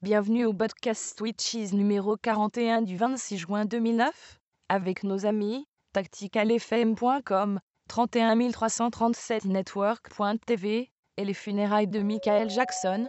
Bienvenue au podcast Twitches numéro 41 du 26 juin 2009 avec nos amis tacticalfm.com, 31 337 network.tv et les funérailles de Michael Jackson.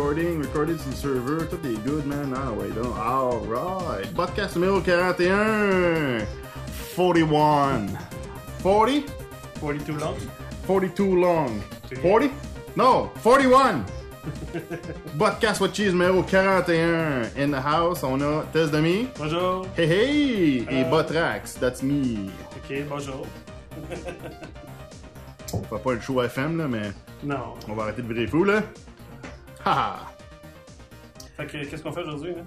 Recording, recorded sur le serveur, tout est good, man. Ah ouais, donc. Alright. Podcast numéro 41. 41. 40? 42 long? 42 long. 40? No, 41. Podcast with cheese numéro 41. In the house, on a Tess Demi. Bonjour. Hey hey! Et Euh. Botrax, that's me. Ok, bonjour. On fait pas le show FM, là, mais Non. on va arrêter de virer fou, là. Haha! Fait que, qu'est-ce qu'on fait aujourd'hui, hein?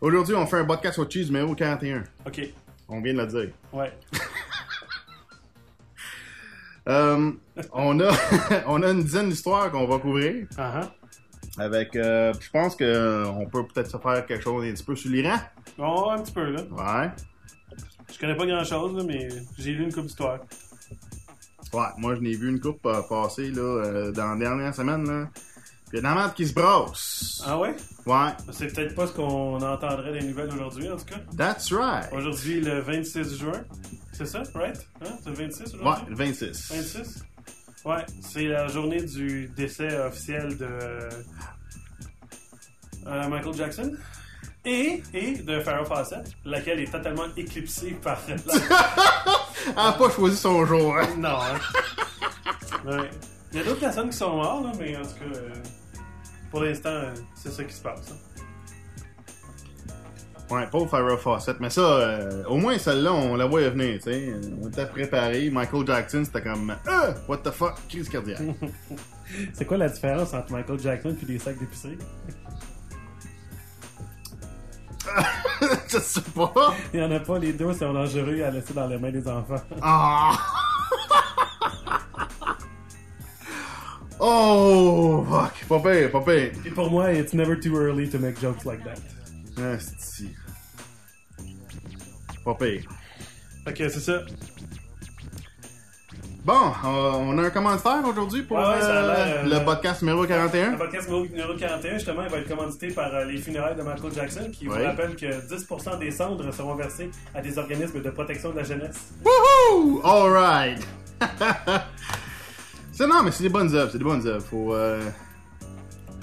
Aujourd'hui, on fait un podcast with cheese numéro 41. Ok. On vient de le dire. Ouais. Euh, on a on a une dizaine d'histoires qu'on va couvrir Ah avec euh, je pense que euh, on peut peut-être se faire quelque chose un petit peu sur l'Iran. Oh, un petit peu, là. Ouais. Je connais pas grand chose, là, mais j'ai lu une coupe d'histoire. Ouais, moi je n'ai vu une coupe euh, passer là dans la dernière semaine là. Puis il y a de la merde qui se brasse. Ah ouais? Ouais, C'est peut-être pas ce qu'on entendrait des nouvelles aujourd'hui, en tout cas. that's right. Aujourd'hui, le 26 juin. C'est ça, right? Hein? C'est le 26 Ouais, aujourd'hui? le 26. 26? Ouais, c'est la journée du décès officiel de euh, Michael Jackson. Et, et de Farrah Fawcett, laquelle est totalement éclipsée par la... Elle a pas choisi son jour. hein? Non, hein. Ouais. Il y a d'autres personnes qui sont mortes, là, mais en tout cas, euh, pour l'instant, euh, c'est ça qui se passe. hein. Ouais, pauvre Farrah Fawcett. Mais ça, euh, au moins celle-là, on la voyait venir, tu sais. On était préparé. Michael Jackson, c'était comme euh, what the fuck, crise cardiaque. C'est quoi la différence entre Michael Jackson et des sacs d'épicerie? Je sais pas. Il y en a pas, les deux sont dangereux à laisser dans les mains des enfants. Ah! Oh, fuck. Pas pire, pas pire. Et pour moi, it's never too early to make jokes like that. Asti. Pas pire. Que c'est ça. Bon, on a un commanditaire aujourd'hui pour Ouais, ouais, euh, le podcast numéro 41. Le podcast numéro 41, justement, il va être commandité par euh, les funérailles de Michael Jackson, qui vous rappelle que 10% des cendres seront versées à des organismes de protection de la jeunesse. Woohoo! Alright! c'est non, mais c'est des bonnes œuvres, c'est des bonnes œuvres. Faut, euh,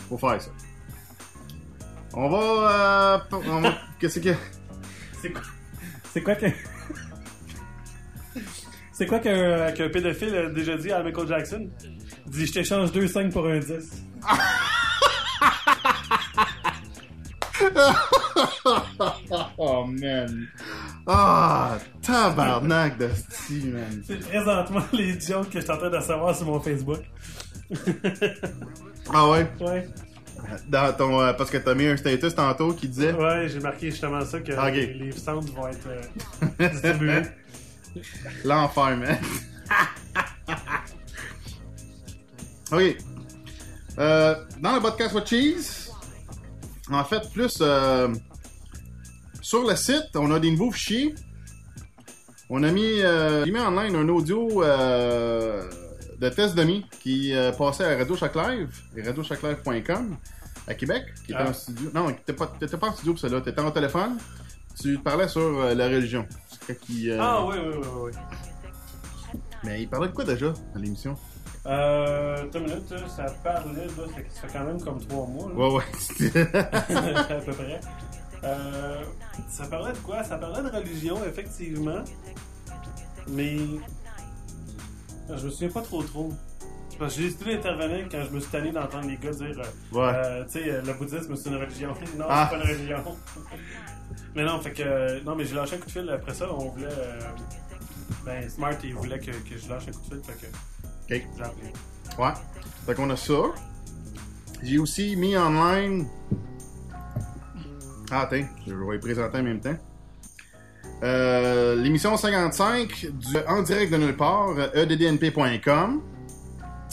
faut faire ça. On va. Euh, on va- Qu'est-ce que. C'est quoi, c'est quoi que... C'est quoi qu'un qu'un pédophile a déjà dit à Michael Jackson? Il dit, je t'échange 2,5 pour un 10. Oh man. Ah, tabarnak de style, man. C'est présentement les jokes que je suis en train de savoir sur mon Facebook. Ah ouais? Ouais, Dans ton, euh, parce que t'as mis un status tantôt qui disait. ouais, j'ai marqué justement ça, que les, les cendres vont être euh, distribuées. L'enfer, man. ok. Euh, dans le podcast What Cheese, en fait, plus euh, sur le site, on a des nouveaux fichiers. On a mis, euh, mis en ligne un audio euh, de Test Demi qui euh, passait à Radio Choc Live, et radiochoclive.com à Québec, qui était Ah. en studio. Non, t'étais pas, pas en studio pour cela, t'étais en téléphone. Tu parlais sur la religion. Qui, Ah, oui, oui, oui, oui. oui. Mais il parlait de quoi déjà dans l'émission? Euh, une minute, ça parlait, là, ça, ça fait quand même comme trois mois, là. Ouais, ouais. à peu près. Euh, ça parlait de quoi? Ça parlait de religion, effectivement. Mais. Je me souviens pas trop trop. Parce que j'ai décidé d'intervenir quand je me suis tanné d'entendre les gars dire euh, ouais. euh, Tu sais, euh, le bouddhisme c'est une religion. non, Ah. c'est pas une religion. mais non, fait que. non, mais j'ai lâché un coup de fil après ça. On voulait. ben, Smart, il voulait que, que je lâche un coup de fil. Fait que. Ok. Ouais. Fait qu'on a ça. J'ai aussi mis online. Ah, attends, je vais y présenter en même temps. Euh, L'émission 55 du En direct de nulle part, E eddnp.com.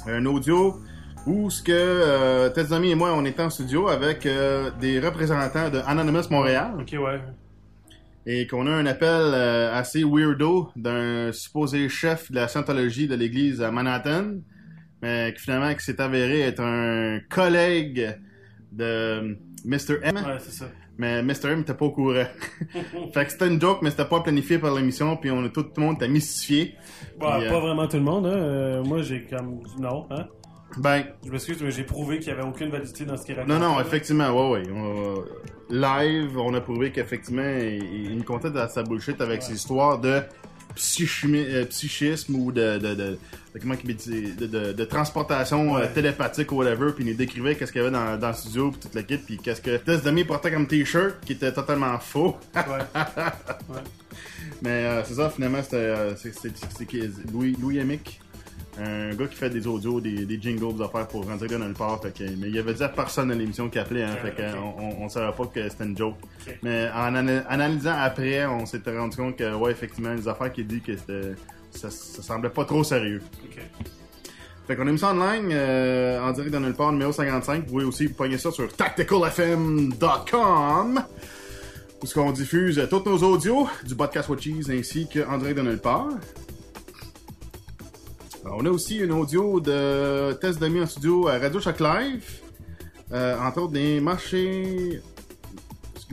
Un audio où ce que euh, et moi, on était en studio avec euh, des représentants de Anonymous Montréal Ok, ouais. Et qu'on a un appel euh, assez weirdo d'un supposé chef de la scientologie de l'église à Manhattan, mais qui finalement qui s'est avéré être un collègue de Mr. M, Ouais, c'est ça. mais Mr. M n'était pas au courant. fait que c'était une joke, mais c'était pas planifié par l'émission, puis on a tout, tout le monde était mystifié. Bah, Puis, euh, pas vraiment tout le monde, hein. Euh, moi, j'ai comme. Non, hein. Ben, Je m'excuse, mais j'ai prouvé qu'il n'y avait aucune validité dans ce qu'il raconte. non, non, effectivement, ouais, ouais. On- live, on a prouvé qu'effectivement, il, il nous comptait de sa bullshit avec ses histoires de euh, psychisme ou de, de, de, de- comment qu'il dit, de, transportation euh, Ouais. télépathique ou whatever, puis il nous décrivait qu'est-ce qu'il y avait dans, dans le studio, puis toute la kit, puis qu'est-ce que Tess Demi portait comme t-shirt, qui était totalement faux. Ouais. Mais euh, c'est ça, finalement, c'était euh, Louis, Louis Amick, un gars qui fait des audios, des, des jingles, des affaires pour rendre dans le port. Fait que, mais il avait dit à personne à l'émission qui appelait, hein, fait on, on, savait pas que c'était une joke. Ok. Mais en ana- analysant après, on s'était rendu compte que, ouais, effectivement, les affaires qu'il dit que c'était. Ça, ça semblait pas trop sérieux. Fait qu'on a mis ça online euh, en direct dans nulle part, numéro 55. Vous pouvez aussi pogner ça sur tacticalfm.com où ce qu'on diffuse tous nos audios du podcast Watchies ainsi qu'en direct de nulle part. Alors, on a aussi une audio de test de en studio à Radio Shock Live. Euh, entre autres des marchés.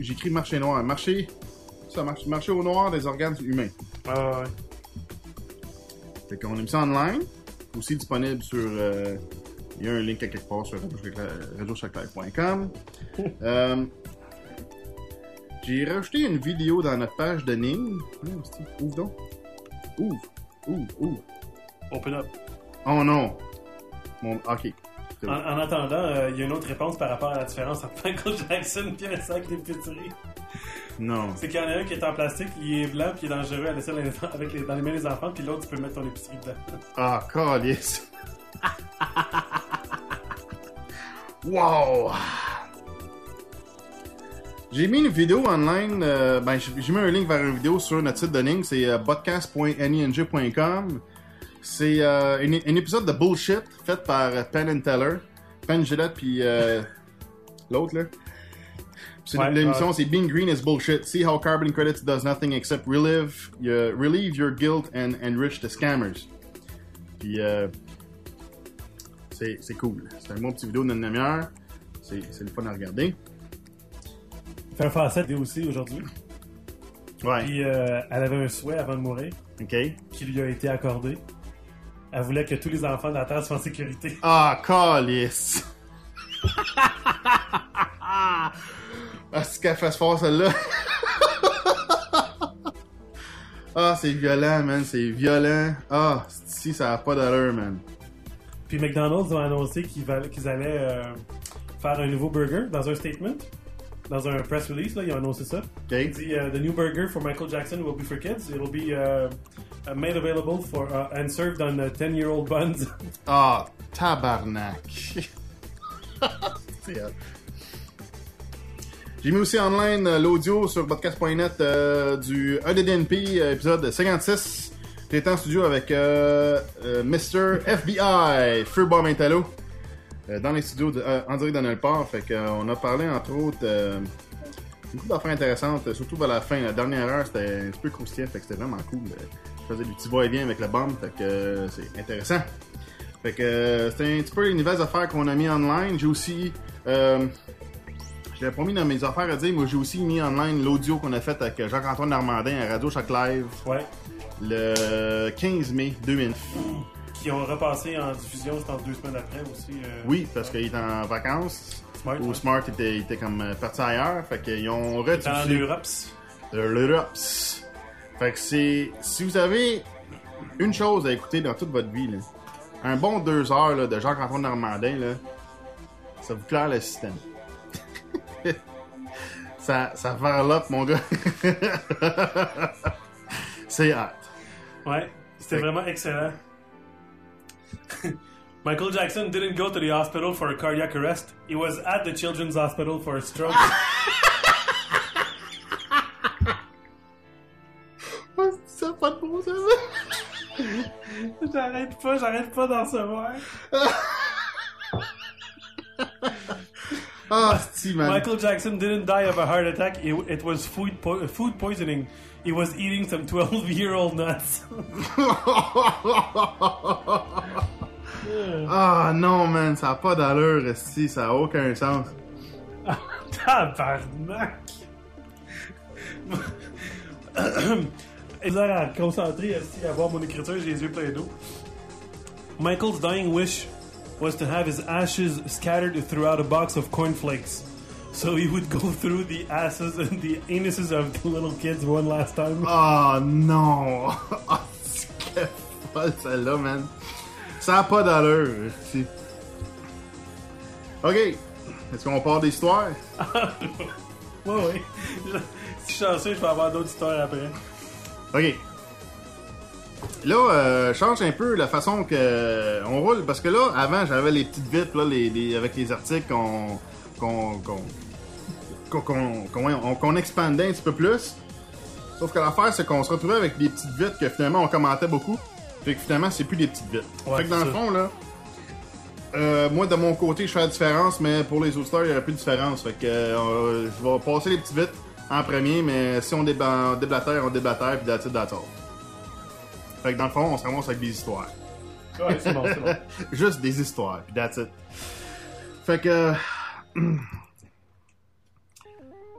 J'écris marché noir. Marché. Ça marche. Marché au noir des organes humains. Ouais, ouais. Fait qu'on a mis ça online, aussi disponible sur. euh, il y a un link à quelque part sur radiochoclive.com. euh, J'ai rajouté une vidéo dans notre page de Ning. Ah, Ouvre donc. Ouvre. Ouvre. Ouvre. Open up. Oh non. Mon... Ok. En, attendant, euh, il y a une autre réponse par rapport à la différence entre Michael Jackson et un sac d'épicerie. Non. C'est qu'il y en a un qui est en plastique, il est blanc, puis il est dangereux à laisser dans les, avec les, dans les mains des enfants, puis l'autre, tu peux mettre ton épicerie dedans. Ah, calice. wow! J'ai mis une vidéo online, euh, ben j'ai mis un link vers une vidéo sur notre site de ligne, c'est euh, podcast.ning.com. C'est euh, un épisode de bullshit fait par euh, Penn and Teller. Penn Gillette puis euh, l'autre là. C'est Ouais, l'émission, ouais. c'est Being Green is bullshit. See how carbon credits does nothing except relive, your- relieve your guilt and enrich the scammers. Puis euh, c'est c'est cool. C'est un bon petit vidéo d'une demi-heure. C'est c'est le fun à regarder. Fait un facette aussi aujourd'hui. Ouais. Puis euh, elle avait un souhait avant de mourir OK. qui lui a été accordé. Elle voulait que tous les enfants de la Terre soient en sécurité. Ah, calice! ah, c'est qu'elle fasse fort celle-là. ah, c'est violent, man. C'est violent. Ah, si, ça a pas d'allure, man. Puis McDonald's ont annoncé qu'ils allaient euh, faire un nouveau burger dans un statement. Dans un press release, là, ils ont annoncé ça. Il OK? dit uh, The new burger for Michael Jackson will be for kids. It will be uh, uh, made available for uh, and served on 10-year-old buns. Ah, tabarnak. C'est hot. J'ai mis aussi online euh, l'audio sur podcast.net euh, du EDDNP, euh, épisode 56. J'étais en studio avec euh, euh, Mr. FBI, Feu Bob Intalo, euh, dans les studios de, euh, en direct de nulle part. Fait euh, on a parlé entre autres euh, beaucoup d'affaires intéressantes, euh, surtout vers la fin. La dernière heure, c'était un petit peu croustillant, fait que c'était vraiment cool. Euh, Je faisais du petit va-et-vient avec le bomb, fait que euh, c'est intéressant. Fait que euh, c'est un petit peu les nouvelles affaires qu'on a mis online. J'ai aussi. Euh, je dans mes affaires à dire, mais j'ai aussi mis online l'audio qu'on a fait avec Jacques-Antoine Normandin à Radio Choc Live Ouais. Le 15 mai 2009. Qui ont repassé en diffusion, c'était en deux semaines après aussi. euh, Oui, parce qu'il était en vacances. Smart. Ou ouais. Smart était, était comme euh, parti ailleurs. Fait qu'ils ont Dans rediffusé l'Europe. de l'Europe. Fait que c'est. Si vous avez une chose à écouter dans toute votre vie, là, un bon deux heures là, de Jacques-Antoine Normandin, là, ça vous claire le système. ça, ça varlope, mon gars. c'est. Ouais, c'était Fait- vraiment excellent. Michael Jackson didn't go to the hospital for a cardiac arrest. He was at the Children's Hospital for a stroke. Ça pas de bon sens. j'arrête pas, j'arrête pas d'en recevoir. Ah, si, man. Michael Jackson didn't die of a heart attack. It, it was food po- food poisoning. He was eating some 12-year-old nuts. Ah, non, man, ça a pas d'allure, si, ça a aucun sens. Tabarnak! L'air à concentrer à voir mon écriture, j'ai les yeux pleins d'eau. Michael's dying wish was to have his ashes scattered throughout a box of cornflakes. So he would go through the asses and the anuses of the little kids one last time. Oh non! Ah, c'est folle celle-là, man. Ça a pas d'allure. Ok. Est-ce qu'on part d'histoire? Ouais, ouais. Je- Si je suis chanceux, je vais avoir d'autres histoires après. Ok. Là, euh, change un peu la façon que on roule parce que là, avant, j'avais les petites vites là, les, les- avec les articles qu'on qu'on qu'on qu'on qu'on- qu'on- on- qu'on expandait un petit peu plus. Sauf que l'affaire, c'est qu'on se retrouvait avec des petites vites que finalement on commentait beaucoup. Fait que finalement, c'est plus des petites vites. Ouais, fait que dans le fond, là, euh, moi de mon côté, je fais la différence, mais pour les auditeurs, il n'y aurait plus de différence. Fait que euh, je vais passer les petites vites en premier, mais si on déba- on déblatère, on déblatère, puis that's it, that's all. Fait que dans le fond, on se ramasse avec des histoires. Ouais, c'est bon, c'est bon. Juste des histoires, puis that's it. Fait que.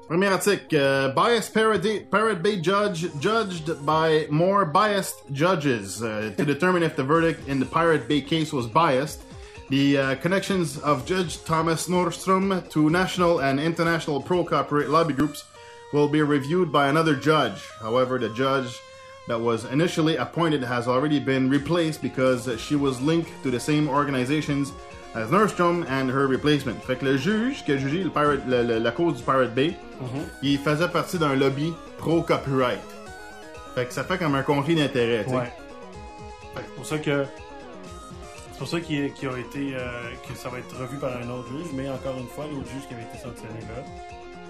Premier article. euh, biased Parade, Parade Bay judge judged by more biased judges uh, to determine if the verdict in the Pirate Bay case was biased. The uh, connections of Judge Thomas Nordstrom to national and international pro corporate lobby groups will be reviewed by another judge. However, the judge that was initially appointed has already been replaced because she was linked to the same organizations as Nordstrom and her replacement. Fait que le juge qui a jugé le Pirate- le- le- la cause du Pirate Bay, il faisait partie d'un lobby pro-copyright. Fait que ça fait comme un conflit d'intérêts, tu sais. Ouais. Fait que C'est pour ça que. C'est pour ça qu'il qu'il a été. euh, que ça va être revu par un autre juge, mais encore une fois, l'autre juge qui avait été sanctionné là,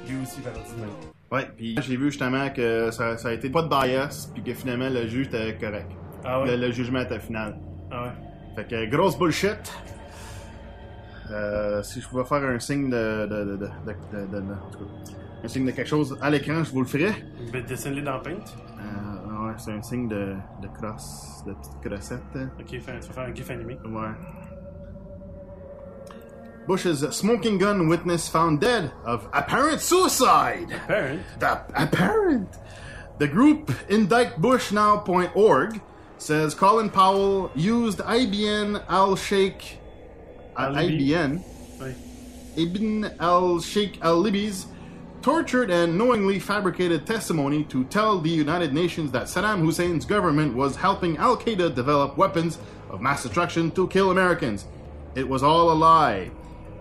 lui aussi va dire même. Ouais, puis j'ai vu justement que ça, ça a été pas de bias, puis que finalement le juge était correct. Ah Le, ouais? le jugement était final. Ah ouais. Fait que grosse bullshit. Euh, si je pouvais faire un signe de, en tout cas, un signe de quelque chose à l'écran, je vous le ferais. Ben, dessine-les dans Paint. Euh, ouais, c'est un signe de, de crosse, de petite crossette. Ok, tu vas faire un gif animé. Ouais. Bush's smoking gun witness found dead of apparent suicide. Parent. The apparent. The group indictbushnow.org says Colin Powell used IBN Al Sheikh. IBN. Ibn Al Sheikh Al Libi's tortured and knowingly fabricated testimony to tell the United Nations that Saddam Hussein's government was helping Al Qaeda develop weapons of mass destruction to kill Americans. It was all a lie.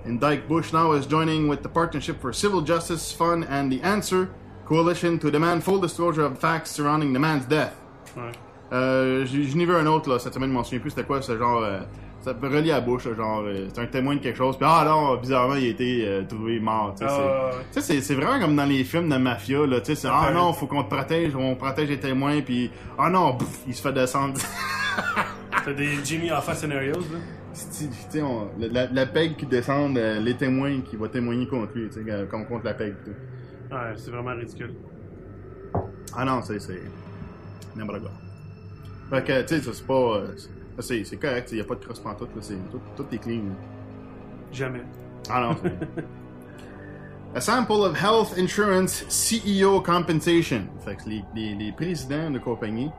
Indict Bush now is joining with the Partnership for Civil Justice Fund and the Answer Coalition to demand full disclosure of facts surrounding the man's death. Ouais. Euh, j'ai- je n'ai vu un autre là, cette semaine, je m'en souviens plus c'était quoi, ce genre. euh, ça peut relier à là, genre. euh, c'est un témoin de quelque chose, puis ah non, bizarrement, il a été euh, trouvé mort. tu sais, Ah, c'est- ouais, vraiment comme dans les films de mafia, là. Tu sais, c'est ah non, faut qu'on te protège, on protège les témoins, puis ah non, bouf, il se fait descendre. T'as des Jimmy Hoffa scenarios, là. tu sais, on- la, la peg qui descend, euh, les témoins qui vont témoigner contre lui, tu sais, comme contre la peg. tout. Ouais, c'est vraiment ridicule. Ah non, c'est. c'est n'importe quoi. Fait que, tu sais, ça, c'est pas. euh, C'est c'est correct, il n'y a pas de cross pantoute, là, c'est tout, tout est clean. Jamais. Ah non. c'est- A sample of health insurance CEO compensation. Fait que les, les, les présidents de compagnie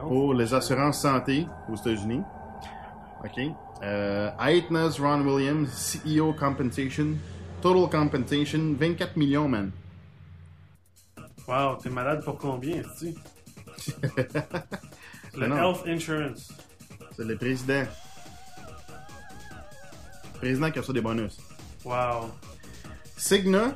Oh. pour les assurances santé aux États-Unis. OK. Euh, Aetna's Ron Williams, CEO compensation. Total compensation, 24 millions, man. Wow, t'es malade pour combien, tu Le non. health insurance. C'est le président. Le président qui a ça des bonus. Wow. Cigna,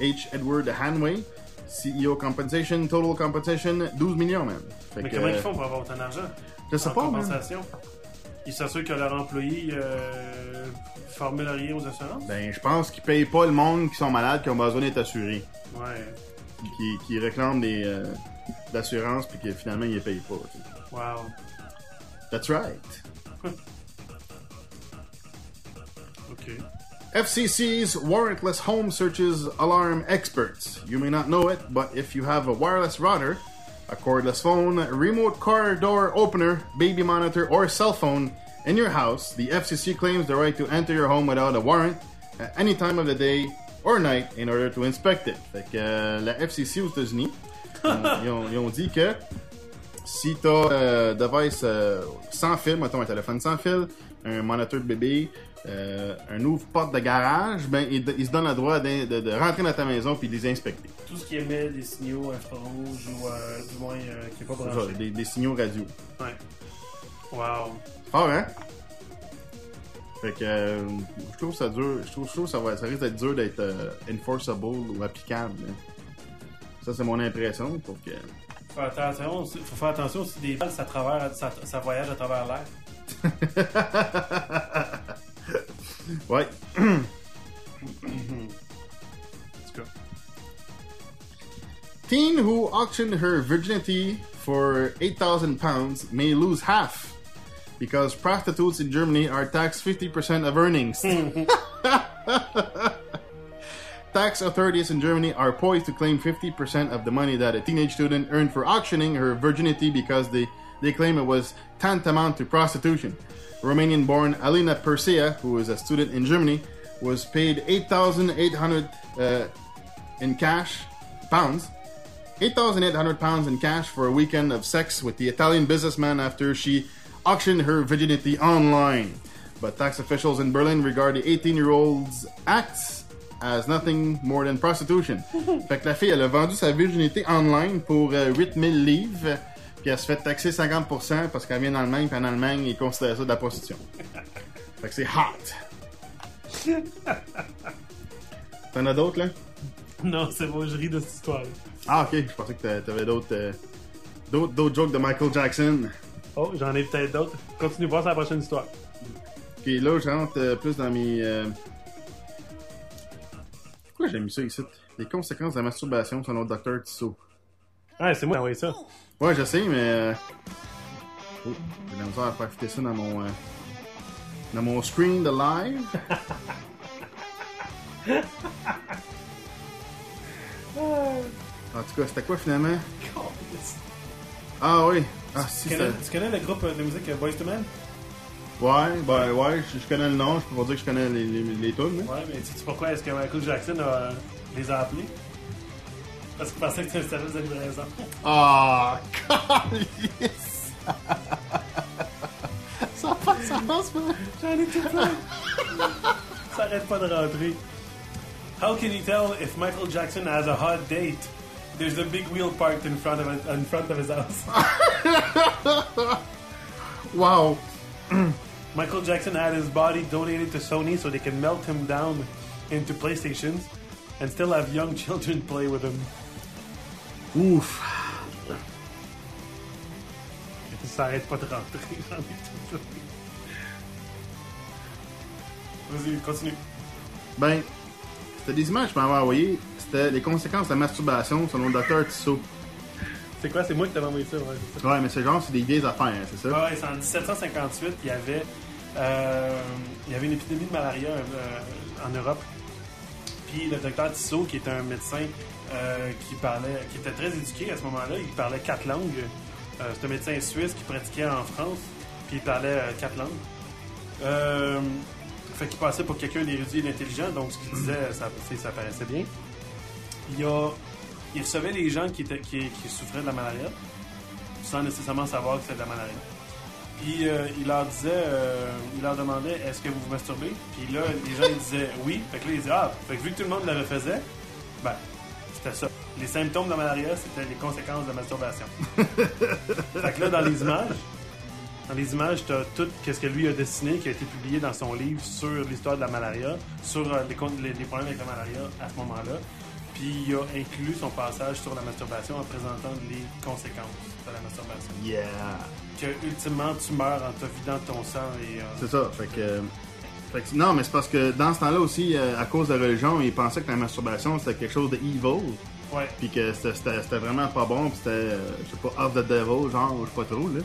H. Edward Hanway, CEO compensation, total compensation, 12 millions. Fait Mais que, comment ils euh, font pour avoir autant d'argent? Je sais en pas, man. compensation? Ils s'assurent que leurs employés euh, formulent rien aux assurances? Ben, je pense qu'ils payent pas le monde qui sont malades, qui ont besoin d'être assurés. Ouais. Qui, qui réclament des euh, d'assurance, puis que finalement, ils les payent pas. tu sais. Wow. That's right. OK. FCC's warrantless home searches alarm experts. You may not know it, but if you have a wireless router, a cordless phone, remote car door opener, baby monitor, or cell phone in your house, the FCC claims the right to enter your home without a warrant at any time of the day or night in order to inspect it. Fait que euh, la FCC aux États-Unis, ils ont, ils ont dit que si tu as device euh, sans fil, mettons un téléphone sans fil, un moniteur de bébé, euh, un ouvre-porte de garage, ben, il, il se donne le droit de, de- de rentrer dans ta maison puis de les inspecter. Tout ce qui émet des signaux infrarouges ou euh, du moins euh, qui n'est pas C'est ça, branché. des, des signaux radio. Ouais. Wow. Fort, hein? Fait que euh, je trouve ça dur. Je trouve, je trouve ça, va, ça risque d'être dur d'être euh, enforceable ou applicable. hein. Ça, c'est mon impression. Pour que... Faut, attention, faut faire attention aussi des balles, ça, travers, ça, ça voyage à travers l'air. ouais. En tout cas. Teen who auctioned her virginity for 8,000 pounds may lose half because prostitutes in Germany are taxed 50% of earnings. Tax authorities in Germany are poised to claim 50% of the money that a teenage student earned for auctioning her virginity because they, they claim it was tantamount to prostitution. Romanian born Alina Persea, who is a student in Germany, was paid 8,800 uh, in cash, pounds, 8,800 pounds in cash for a weekend of sex with the Italian businessman after she auctioned her virginity online. But tax officials in Berlin regard the 18 year old's acts as nothing more than prostitution. fait que la fille, elle a vendu sa virginité online pour euh, 8000 livres, puis elle se fait taxer 50% parce qu'elle vient d'Allemagne, puis en Allemagne, ils considèrent ça de la prostitution. fait que c'est hot. T'en as d'autres, là? Non, c'est bon, je ris de cette histoire. Ah, ok, je pensais que t'a- t'avais d'autres, euh, d'autres, d'autres jokes de Michael Jackson. Oh, j'en ai peut-être d'autres. Continue voir sur la prochaine histoire. Ok, là, je rentre euh, plus dans mes. Pourquoi j'ai mis ça ici? Les conséquences de la masturbation selon le docteur Tissot. Ouais, c'est moi qui ai envoyé ça. Ouais, je sais, mais. euh, Oh, j'ai de la misère à faire fitter ça dans mon. euh, Dans mon screen de live. En tout cas, c'était quoi finalement? Ah oui! Ah si, Tu connais, tu connais le groupe de musique Boyz II Men? Ouais, ben ouais, je, je connais le nom, je peux pas dire que je connais les, les, les tunes, hein. Ouais, mais sais-tu pourquoi est-ce que Michael Jackson a, euh, les a appelés? Parce qu'il pensait que c'était un service de livraison. Ah, calice! Ça passe, ça passe pas! J'en ai tout plein. Ça arrête pas de rentrer. How can you tell if Michael Jackson has a hot date? There's a big wheel parked in front of in front of his house. Wow! Michael Jackson had his body donated to Sony so they can melt him down into PlayStations and still have young children play with him. Ouf! Ça arrête pas de rentrer. Vas-y, continue. Ben, c'était des images que je m'avais envoyées. C'était les conséquences de la masturbation selon le docteur Tissot. C'est quoi? C'est moi qui t'avais envoyé ça, ouais. c'est ça. Ouais, mais c'est genre, c'est des vieilles affaires, hein, c'est ça? Ouais, c'est en 1758, il y avait, euh, il y avait une épidémie de malaria euh, en Europe. Puis le docteur Tissot, qui était un médecin euh, qui parlait, qui était très éduqué à ce moment-là, il parlait quatre langues. Euh, c'est un médecin suisse qui pratiquait en France. Puis il parlait euh, quatre langues. Euh, fait qu'il passait pour quelqu'un d'érudit et d'intelligent, donc ce qu'il disait, ça, ça paraissait bien. Il, a, il recevait les gens qui, étaient, qui, qui souffraient de la malaria, sans nécessairement savoir que c'était de la malaria. Puis euh, il leur disait, euh, il leur demandait est-ce que vous vous masturbez? Puis là, les gens ils disaient oui. Fait que là, ils disaient ah, fait que vu que tout le monde le refaisait, ben, c'était ça. Les symptômes de la malaria, c'était les conséquences de la masturbation. fait que là, dans les images, dans les images, t'as tout ce que lui a dessiné, qui a été publié dans son livre sur l'histoire de la malaria, sur euh, les- les problèmes avec la malaria à ce moment-là. Puis il a inclus son passage sur la masturbation en présentant les conséquences de la masturbation. Yeah! Que ultimement, tu meurs en te vidant ton sang et. euh, C'est ça. Fait que, fait que- non, mais c'est parce que dans ce temps-là aussi, euh, à cause de la religion, ils pensaient que la masturbation c'était quelque chose de evil, ouais. puis que c'était- vraiment pas bon, puis c'était, euh, je sais pas, of the devil, genre, je sais pas trop, là.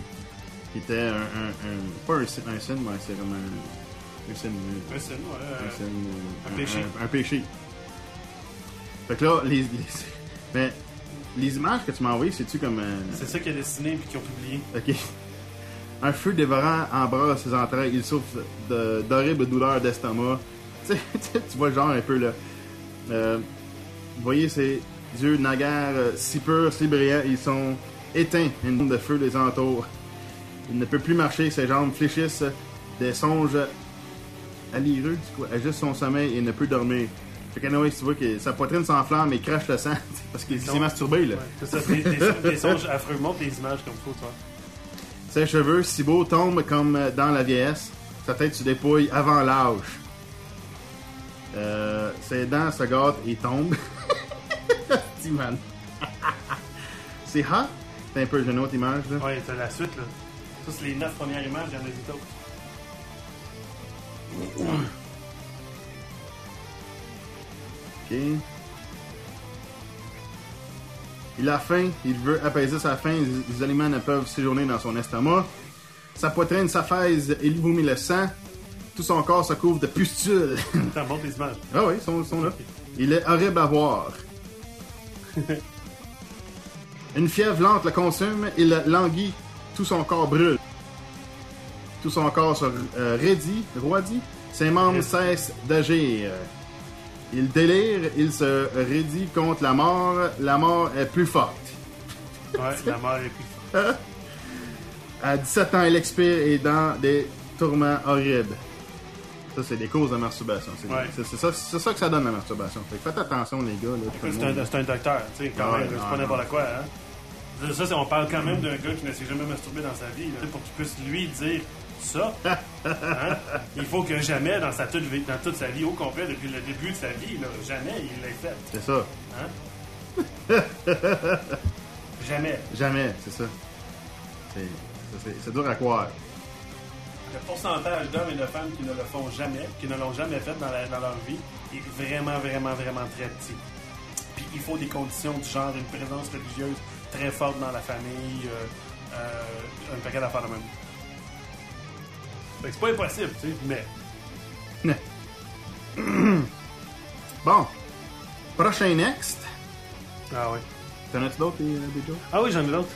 Qui était un, un, un- pas un, sin- un sin, mais c'est comme un, un sin, euh, Un signe, ouais, un sin, un péché. Un péché. Fait que là, les, les- images que tu m'as envoyées, c'est-tu comme, euh, C'est ça qu'il a dessiné puis qu'ils ont publié. Ok. Un feu dévorant embrasse ses entrailles. Il souffre de- d'horribles douleurs d'estomac. Tu sais, vois le genre un peu là. Euh, vous voyez ses yeux naguère euh, si purs, si brillants. Ils sont éteints. Une bombe de feu les entoure. Il ne peut plus marcher. Ses jambes fléchissent. Des songes allireux, du coup, agitent son sommeil et ne peut dormir. Fait qu'anyway, tu vois que sa poitrine s'enflamme et crache le sang parce qu'il s'est masturbé là. Ouais, c'est ça, des, des, des songes affreux. Montre les images comme faut, toi. Ses cheveux, si beaux, tombent comme dans la vieillesse. Sa tête se dépouille avant l'âge. Euh, ses dents se gâtent et tombent. Man. c'est hot. C'est un peu, j'ai une autre image là. Ouais, t'as la suite, là. Ça, c'est les neuf premières images, il y en a huit autres. Ok. Il a faim, il veut apaiser sa faim, les, les aliments ne peuvent séjourner dans son estomac. Sa poitrine s'affaise et il vomit le sang. Tout son corps se couvre de pustules. Attends, montre les images. Ah oui, ils sont, ils sont là. Il est horrible à voir. Une fièvre lente le consume, il languit, tout son corps brûle. Tout son corps se euh, raidit, roidit, ses membres cessent d'agir. Il délire, il se raidit contre la mort, la mort est plus forte. Ouais, la mort est plus À 17 ans, il expire et dans des tourments horribles. Ça, c'est des causes de masturbation. C'est Ouais. ça, que ça donne la masturbation. Fait que faites attention, les gars. C'est un, un docteur, tu sais, quand Ouais, même, c'est pas n'importe quoi, hein. Ça, on parle quand même d'un gars qui ne s'est jamais masturbé dans sa vie, là, pour qu'il puisse lui dire ça. hein? Il faut que jamais, dans, sa toute, vie- dans toute sa vie au complet, depuis le début de sa vie, là, jamais il l'ait fait. C'est ça. Hein? jamais. Jamais, c'est ça. C'est- dur à croire. Le pourcentage d'hommes et de femmes qui ne le font jamais, qui ne l'ont jamais fait dans, la- dans leur vie, est vraiment, vraiment, vraiment très petit. Puis il faut des conditions du genre une présence religieuse très forte dans la famille, euh, euh, un paquet d'affaires de même. Fait que c'est pas impossible, tu sais, mais. Bon. Prochain next. Ah oui. T'en as-tu d'autres, des, des jokes? Ah oui, j'en ai d'autres.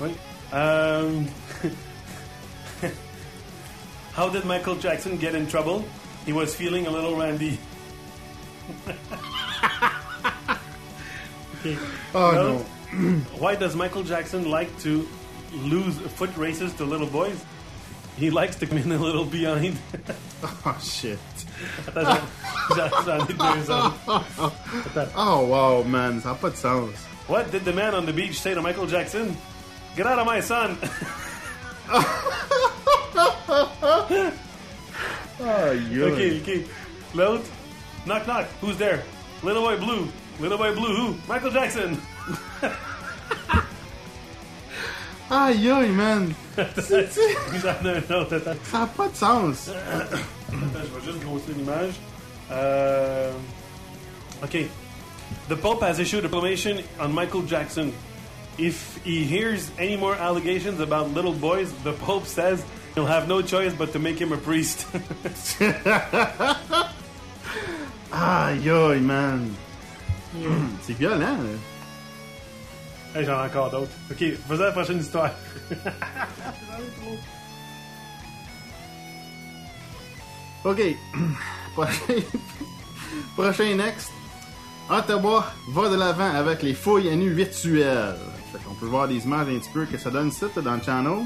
Oui. Euh, How did Michael Jackson get in trouble? He was feeling a little randy. Oh No. Why does Michael Jackson like to lose foot races to little boys? He likes to come in a little behind. Oh shit. Attends, j'en- j'en ai deux autres. Oh wow, man, ça n'a pas de sens. What did the man on the beach say to Michael Jackson? Get out of my son! Oh, yeah. ok, ok. L'autre? Knock, knock. Who's there? Little boy blue. Little boy blue who? Michael Jackson! Aïe, aïe, man. J'en ai un autre, attends. Ça n'a pas de sens. Attends, je vais juste grossir l'image. Euh... OK. The Pope has issued a proclamation on Michael Jackson. If he hears any more allegations about little boys, the Pope says he'll have no choice but to make him a priest. Aïe, aïe, man. Hmm. C'est violent, là. J'en ai encore d'autres. OK, faisons la prochaine histoire. Ok. Prochain... Prochain next. Ottawa va de l'avant avec les fouilles à nu virtuelles. Fait qu'on peut voir des images un petit peu que ça donne là, dans le channel.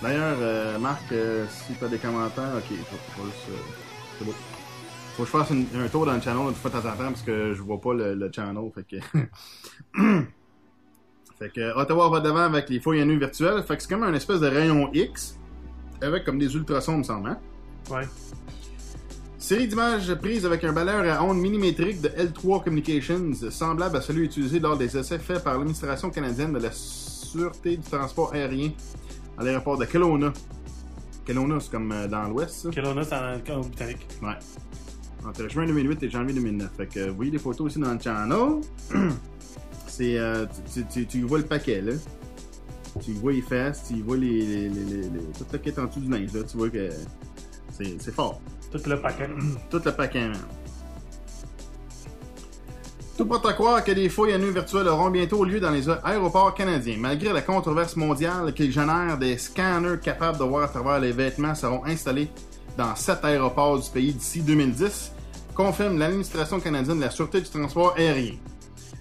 D'ailleurs, euh, Marc, euh, si t'as des commentaires, ok, euh, c'est. Faut que je fasse un tour dans le channel une fois de temps parce que je vois pas le, le channel. Fait que. fait que Ottawa va de l'avant avec les fouilles à nu virtuelles. Fait que c'est comme un espèce de rayon X avec comme des ultrasons, me semble. Hein? Ouais. Série d'images prises avec un balayeur à ondes millimétriques de L3 Communications, semblable à celui utilisé lors des essais faits par l'administration canadienne de la sûreté du transport aérien à l'aéroport de Kelowna. Kelowna, c'est comme euh, dans l'ouest, ça. Kelowna, c'est en, en Britannique. Ouais. Entre juin 2008 et janvier 2009. Fait que vous voyez les photos aussi dans le channel. C'est, euh, tu, tu- tu vois le paquet, là. Tu vois les fesses, tu vois les, les, les, les, les- tout le kit en dessous du linge, là. Tu vois que c'est, c'est fort. Tout le paquet. Tout le paquet, man. Tout porte à croire que des fouilles à nu virtuelles auront bientôt lieu dans les aéroports canadiens. Malgré la controverse mondiale qu'ils génèrent, des scanners capables de voir à travers les vêtements seront installés dans sept aéroports du pays d'ici 2010, confirme l'administration canadienne de la sûreté du transport aérien.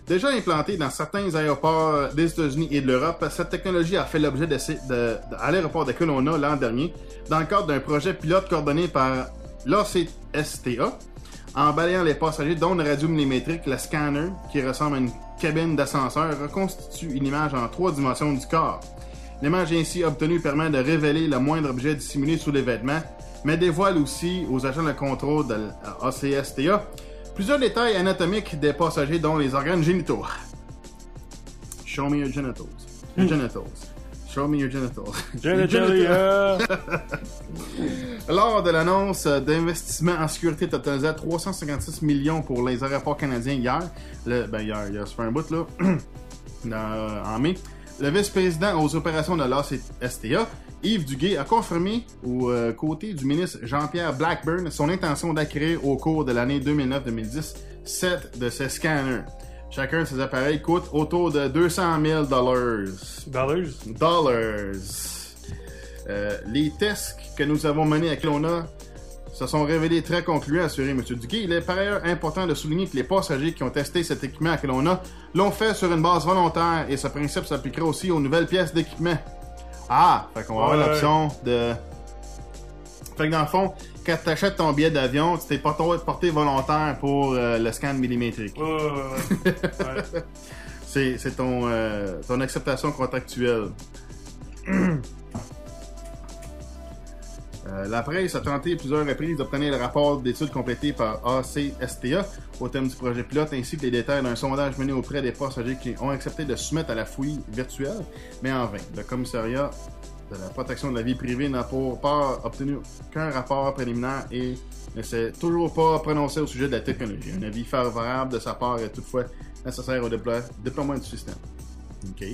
Déjà implantée dans certains aéroports des États-Unis et de l'Europe, cette technologie a fait l'objet d'essais de, de- à l'aéroport de Kelowna l'an dernier, dans le cadre d'un projet pilote coordonné par l'ACSTA, en balayant les passagers d'ondes radio millimétriques, le scanner, qui ressemble à une cabine d'ascenseur, reconstitue une image en trois dimensions du corps. L'image ainsi obtenue permet de révéler le moindre objet dissimulé sous les vêtements, mais dévoile aussi aux agents de contrôle de l'ACSTA plusieurs détails anatomiques des passagers, dont les organes génitaux. Show me your genitals. Your genitals. Show me your genitals. Genitalia! Lors de l'annonce d'investissement en sécurité totalisé à 356 millions pour les aéroports canadiens hier, le, ben hier, il y a un bout là, dans- en mai, le vice-président aux opérations de l'ACSTA, Yves Duguay, a confirmé aux euh, côtés du ministre Jean-Pierre Blackburn son intention d'acquérir au cours de l'année 2009-2010 sept de ces scanners. Chacun de ces appareils coûte autour de 200 000 dollars Dollars? dollars. Euh, les tests que nous avons menés à Kelowna se sont révélés très concluants, a assuré M. Duguay. Il est par ailleurs important de souligner que les passagers qui ont testé cet équipement à Kelowna l'ont fait sur une base volontaire et ce principe s'appliquera aussi aux nouvelles pièces d'équipement. Ah, fait qu'on va avoir l'option de... Fait que dans le fond, quand tu achètes ton billet d'avion, tu t'es porté, volontaire pour euh, le scan millimétrique. Ouais, ouais, ouais. c'est ton, euh, ton acceptation contractuelle. Euh, la presse a tenté plusieurs reprises d'obtenir le rapport d'études complété par ACSTA au thème du projet pilote ainsi que les détails d'un sondage mené auprès des passagers qui ont accepté de soumettre à la fouille virtuelle, mais en vain. Le commissariat de la protection de la vie privée n'a pour pas obtenu qu'un rapport préliminaire et ne s'est toujours pas prononcé au sujet de la technologie. Un avis favorable de sa part est toutefois nécessaire au déplo- déploiement du système. OK.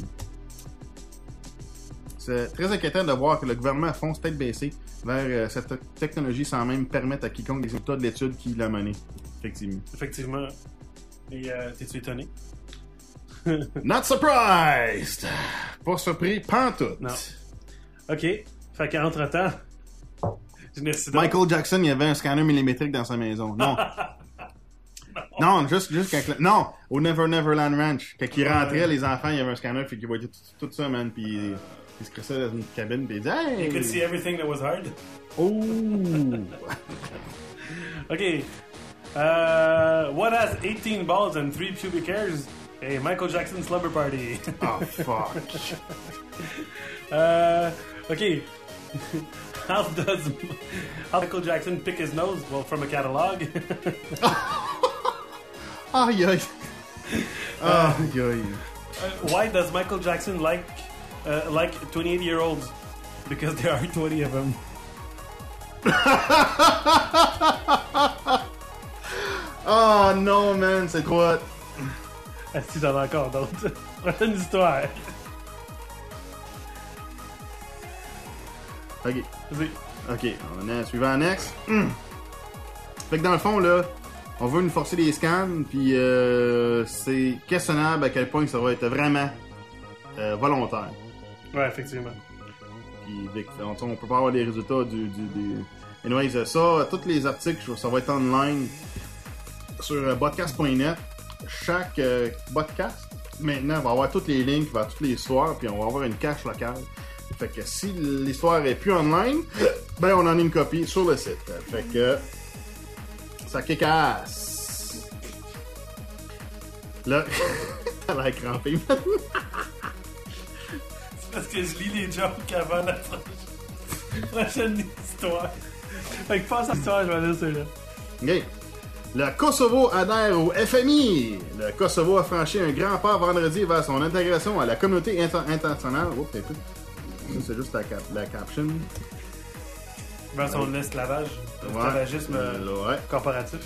C'est très inquiétant de voir que le gouvernement fonce tête baissée vers euh, cette te- technologie sans même permettre à quiconque les résultats de l'étude qui l'a menée. Effectivement. Effectivement. Et euh, t'es-tu étonné? Not surprised! Pas surpris, pantoute. Non. Ok. Fait qu'entre-temps, je décide. Michael Jackson, il y avait un scanner millimétrique dans sa maison. Non. non, juste, juste quand. Non, au Never Neverland Ranch. Quand il rentrait, les enfants, il y avait un scanner, puis qu'il voyait tout, tout ça, man. Puis se crissait dans une cabine, puis il disait You could see everything that was hard. Oh! Okay. Uh, what has 18 balls and 3 pubic hairs? A Michael Jackson slumber party. oh, fuck. uh, okay. how does how Michael Jackson pick his nose? Well, from a catalog. Aïe. Aïe, aïe. Uh, why does Michael Jackson like uh, like 28 year olds? Because there are 20 of them. Oh non, man, c'est quoi? Est-ce que j'en ai encore d'autres? Prochaine histoire. Ok. Vas-y. Ok, on est suivant next. Hum. Fait que dans le fond, là, on veut nous forcer des scans, puis euh, c'est questionnable à quel point ça va être vraiment euh, volontaire. Ouais, effectivement. Puis, on, peut pas avoir les résultats du, du- du- Anyways, euh, ça, tous les articles, ça va être online sur euh, podcast.net. Chaque euh, podcast, maintenant, va avoir tous les links vers toutes les histoires, puis on va avoir une cache locale. Fait que si l'histoire est plus online, ben on en a une copie sur le site. Fait que ça kékasse. Là, t'as l'air crampé maintenant. Parce que je lis les jokes avant la prochaine, histoire. Fait que passe à l'histoire, je vais lire celui-là. Ok. Le Kosovo adhère au FMI. Le Kosovo a franchi un grand pas vendredi vers son intégration à la communauté inter- internationale. Oups, c'est juste la, cap- la caption. Vers son esclavage, l'esclavagisme ouais. corporatif.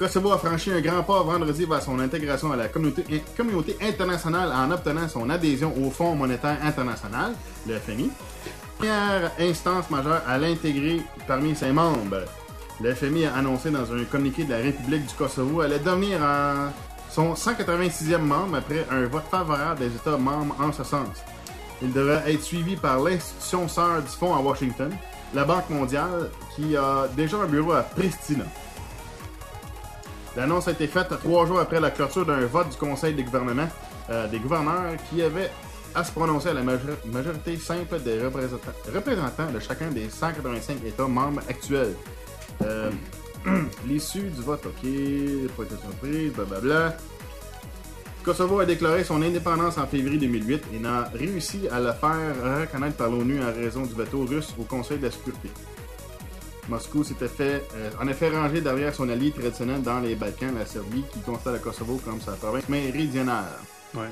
Kosovo a franchi un grand pas vendredi vers son intégration à la communauté, in- communauté internationale en obtenant son adhésion au Fonds monétaire international, le FMI. Première instance majeure à l'intégrer parmi ses membres. Le FMI a annoncé dans un communiqué de la République du Kosovo allait devenir en- son 186e membre après un vote favorable des États membres en ce sens. Il devrait être suivi par l'institution sœur du fonds à Washington, la Banque mondiale, qui a déjà un bureau à Pristina. L'annonce a été faite trois jours après la clôture d'un vote du Conseil des gouvernements, euh, des gouverneurs qui avait à se prononcer à la major- majorité simple des représentants, de chacun des 185 États membres actuels. Euh, L'issue du vote, ok, pas été surprise, blablabla. Kosovo a déclaré son indépendance en février 2008 et n'a réussi à le faire reconnaître par l'ONU en raison du veto russe au Conseil de la sécurité. Moscou s'était fait, euh, en effet rangé derrière son allié traditionnel dans les Balkans, la Serbie, qui considère le Kosovo comme sa province méridionale. Ouais.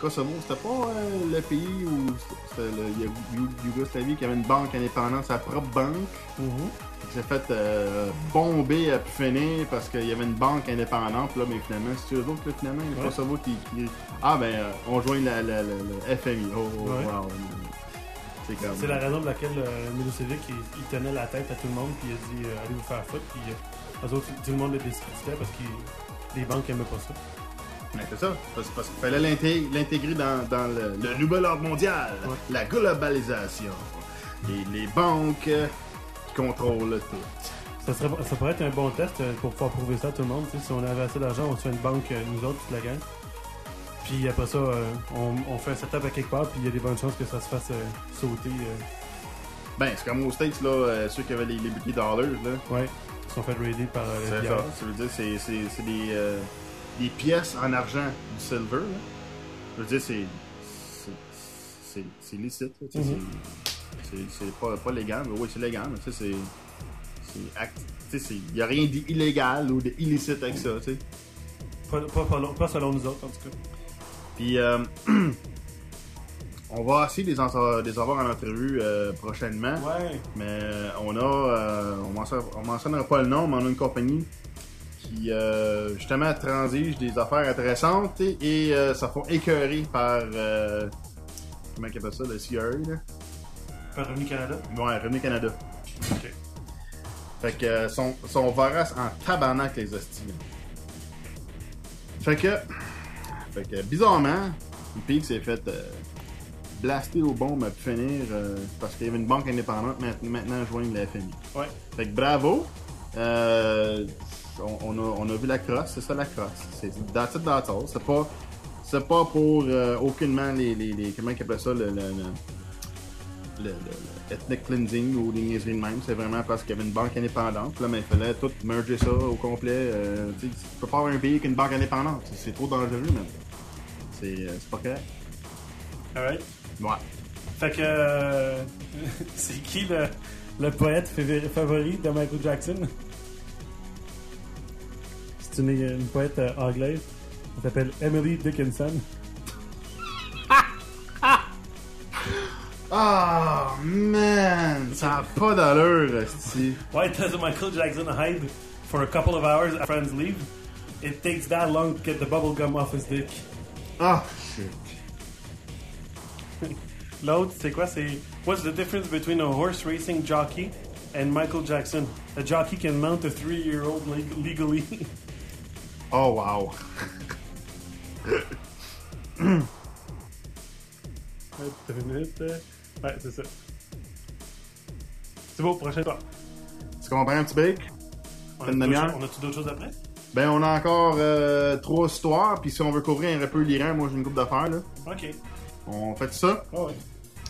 Kosovo, c'était pas euh, le pays où c'était le Yougoslavie qui avait une banque indépendante, sa propre banque, qui s'est fait euh, bomber à plus finir parce qu'il y avait une banque indépendante, là, mais finalement, c'est eux autres, là, finalement, le Ouais. Kosovo qui, qui- Ah, ben, on joint la, la- la- le FMI. Oh, oh, Ouais. wow. C'est comme... La raison pour laquelle euh, Milosevic il, il tenait la tête à tout le monde puis il a dit euh, allez vous faire foutre puis euh, eux autres tout le monde le discréditait parce que les banques aimaient pas ça. Ouais, c'est ça. Parce, parce qu'il fallait l'intégrer, dans, dans le, le nouvel ordre mondial, Ouais. la globalisation. Les, les banques euh, qui contrôlent tout. Ça, serait, ça pourrait être un bon test pour pouvoir prouver ça à tout le monde. Si on avait assez d'argent, on se fait une banque, nous autres, toute la gang. Puis après ça, euh, on, on fait un setup à quelque part, puis il y a des bonnes chances que ça se fasse euh, sauter. euh, Ben, c'est comme aux States, là, ceux qui avaient les Dollars, là. ouais, ils sont fait raider par euh, C'est ça. Ça veut dire c'est, c'est, c'est des, des pièces en argent du silver. Là. Je veux dire, c'est. C'est, c'est, licite. là, Mhm. c'est, c'est, c'est pas, pas légal. Mais oui, c'est légal. Mais tu sais, c'est. c'est act- tu sais, il n'y a rien d'illégal ou d'illicite avec ça. tu sais. Pas, pas, pas, pas selon nous autres, en tout cas. Puis, euh, on va essayer de les, en- de les avoir en entrevue euh, prochainement. Ouais. Mais euh, on a, euh, on mentionne- on mentionnera pas le nom, mais on a une compagnie qui euh, justement transige des affaires intéressantes et, et, euh, ça font écœurer par euh, comment ils appellent ça, le CRA là? Par Revenu Canada? Ouais, Revenu Canada. Ok. Fait que sont, sont voraces en tabarnak les hosties. là. Fait que, fait que bizarrement, le pays s'est fait euh, blaster aux bombes à finir euh, parce qu'il y avait une banque indépendante maintenant, maintenant joindre la FMI. Ouais. Fait que bravo. Euh, on, on a, on a vu la crosse, c'est ça la crosse. C'est that's it, that's all. C'est pas, c'est pas pour aucunement les, les, les- comment ils appellent ça, le, le, le, le- le ethnic cleansing ou des niaiseries de même. C'est vraiment parce qu'il y avait une banque indépendante. Là, mais il fallait tout merger ça au complet. Euh, tu peux pas avoir un pays avec une banque indépendante. C'est- trop dangereux. C'est euh, c'est pas correct. Alright. Ouais. Fait que. euh, c'est qui le, le poète favori- de Michael Jackson? C'est une, une poète anglaise. Elle s'appelle Emily Dickinson. Ah, man! Ça a pas d'allure, esti. Why does Michael Jackson hide for a couple of hours after friends leave? It takes that long to get the bubble gum off his dick. Ah, shit. L'autre, c'est quoi? C'est What's the difference between a horse racing jockey and Michael Jackson? A jockey can mount a three-year-old leg- legally. Oh, wow. Attends une minute. Ouais, c'est ça. C'est beau, prochain pas. Est-ce qu'on prend un petit break? On Une demi-heure? a d'autres choses après? Ben, on a encore euh, trois histoires, puis si on veut couvrir un peu l'Iran, moi j'ai une coupe d'affaires, là. Ok. On fait ça? Oh, ouais.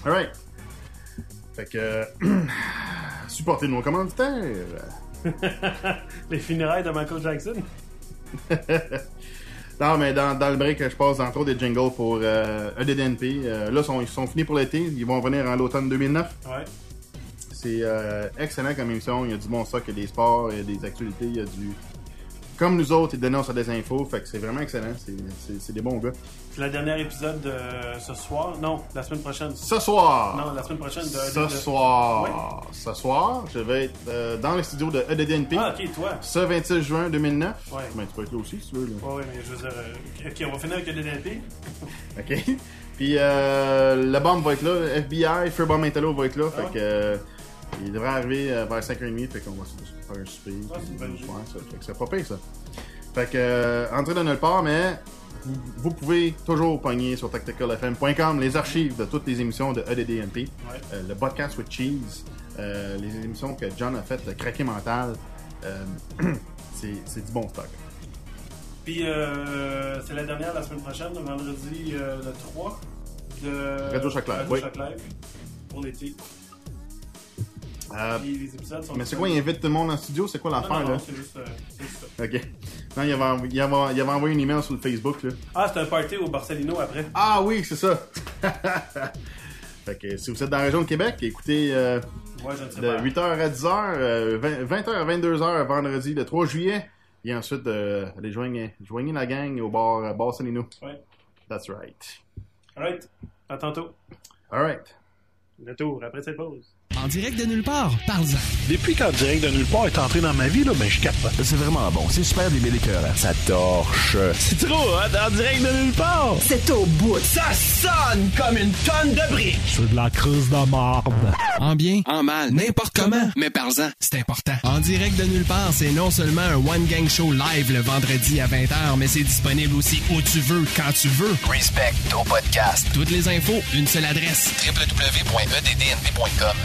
Alright. Fait que. euh, supportez nos commanditaires. Les funérailles de Michael Jackson. Non, mais dans, dans le break, je passe entre autres des jingles pour euh, EDDNP. Euh, là, sont, ils sont finis pour l'été. Ils vont venir en l'automne 2009. Ouais. C'est euh, excellent comme émission. Il y a du bon stock, il y a des sports, il y a des actualités, il y a du. Comme nous autres, ils dénoncent des infos. Fait que c'est vraiment excellent. C'est- des bons gars. C'est le dernier épisode de ce soir. Non, la semaine prochaine. Ce soir. Non, la semaine prochaine de. Ce de- soir. Ce soir, je vais être euh, dans le studio de EDDNP. Ah, ok, toi. Ce 26 juin 2009. Ouais. Ben, tu peux être là aussi si tu veux. Là. Ouais, ouais, mais je veux dire. euh, ok, on va finir avec le DDP. OK. Puis euh, le bombe va être là. FBI, Furbomb Metallo va être là. Ah fait ouais? que euh, il devrait arriver vers 5h30. Fait qu'on va se un souper. Ah, c'est une bonne Ouais, idée. ça. Fait que c'est pas pire ça. Fait que euh, entrez dans nulle part, mais vous, vous pouvez toujours pogner sur tacticalfm.com les archives de toutes les émissions de. Ouais. Euh, le podcast with cheese, euh, les émissions que John a faites, le craqué mental. c'est du bon stock. Puis euh, c'est la dernière la semaine prochaine, le vendredi le 3 de Radio Choc Live, Radio oui. Pour l'été. Euh, Puis les épisodes sont. mais c'est quoi, il invite tout le monde en studio? C'est quoi Non, l'affaire non, là? non, c'est juste, euh, c'est juste ça. Ok. Non, il avait, il, avait, il avait envoyé une email sur le Facebook, là. Ah, c'est un party au Barcelino après. Ah oui, c'est ça! fait que si vous êtes dans la région de Québec, écoutez euh, Moi, je ne sais de pas. 8h à 10h, euh, 20, h à 22h vendredi le 3 juillet. Et ensuite, euh, allez joignez la gang au bar Barcelino. Ouais. That's right. Alright. À tantôt. Alright. Le tour après cette pause. En direct de nulle part, parle-en. Depuis quand Direct de nulle part est entré dans ma vie, là, ben je capote. C'est vraiment bon. C'est super des belles. Ça torche. C'est trop, hein, en direct de nulle part. C'est au bout. Ça sonne comme une tonne de briques. C'est de la crise de marde. En bien, en mal, n'importe comment, mais parle-en, c'est important. En direct de nulle part, c'est non seulement un one-gang show live le vendredi à 20h, mais c'est disponible aussi où tu veux, quand tu veux. Respect au podcast. Toutes les infos, une seule adresse. www.eddnp.com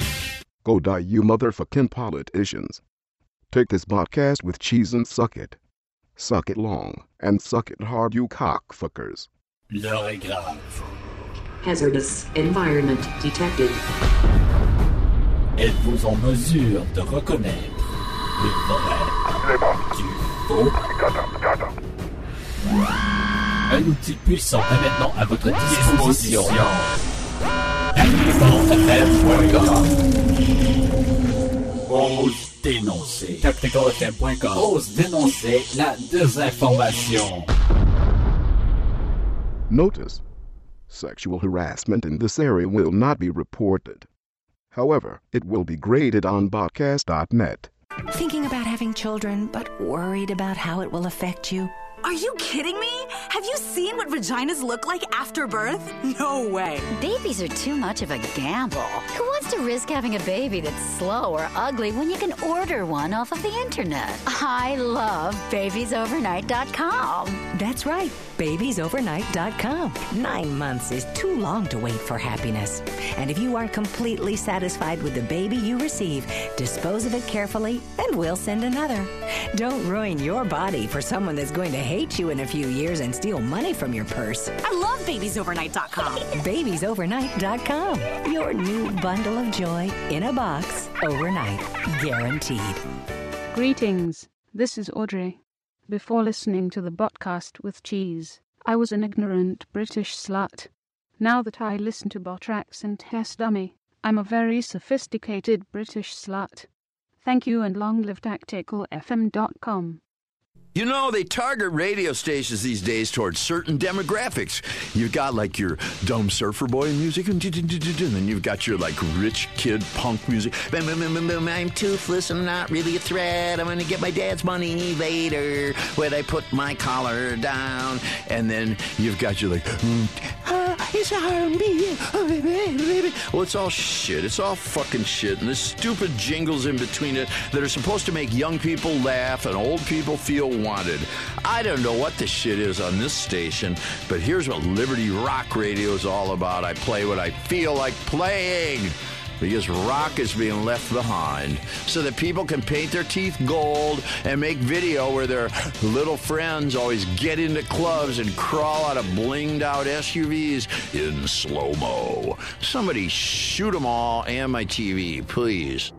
Go die, you mother motherfucking politicians. Take this podcast with cheese and suck it. Suck it long, and suck it hard, you cockfuckers. L'heure est grave. Hazardous environment detected. Êtes-vous en mesure de reconnaître le vrai du faux? Un outil puissant est maintenant à votre disposition. TacticalFM.com Ose dénoncer. TacticalFM.com Ose dénoncer la désinformation. Notice sexual harassment in this area will not be reported. However, it will be graded on podcast.net. Thinking about having children, but worried about how it will affect you? Are you kidding me? Have you seen what vaginas look like after birth? No way. Babies are too much of a gamble. Who wants to risk having a baby that's slow or ugly when you can order one off of the internet? I love babiesovernight.com. That's right, babiesovernight.com. Nine months is too long to wait for happiness. And if you aren't completely satisfied with the baby you receive, dispose of it carefully and we'll send another. Don't ruin your body for someone that's going to hate you in a few years and steal money from your purse. I love babiesovernight.com. babiesovernight.com. Your new bundle of joy in a box overnight. Guaranteed. Greetings. This is Audrey. Before listening to the podcast with cheese, I was an ignorant British slut. Now that I listen to Botrax and Test Dummy, I'm a very sophisticated British slut. Thank you and long live tacticalfm.com. You know, they target radio stations these days towards certain demographics. You've got like your dumb surfer boy music, and then you've got your like rich kid punk music. I'm toothless, I'm not really a threat. I'm gonna get my dad's money later when I put my collar down. And then you've got your like, mm, ah, it's R&B, oh. Well, it's all shit. It's all fucking shit. And there's stupid jingles in between it that are supposed to make young people laugh and old people feel wanted. I don't know what the shit is on this station, but here's what Liberty Rock Radio is all about. I play what I feel like playing. because rock is being left behind so that people can paint their teeth gold and make video where their little friends always get into clubs and crawl out of blinged out SUVs in slow mo. Somebody shoot them all and my TV, please.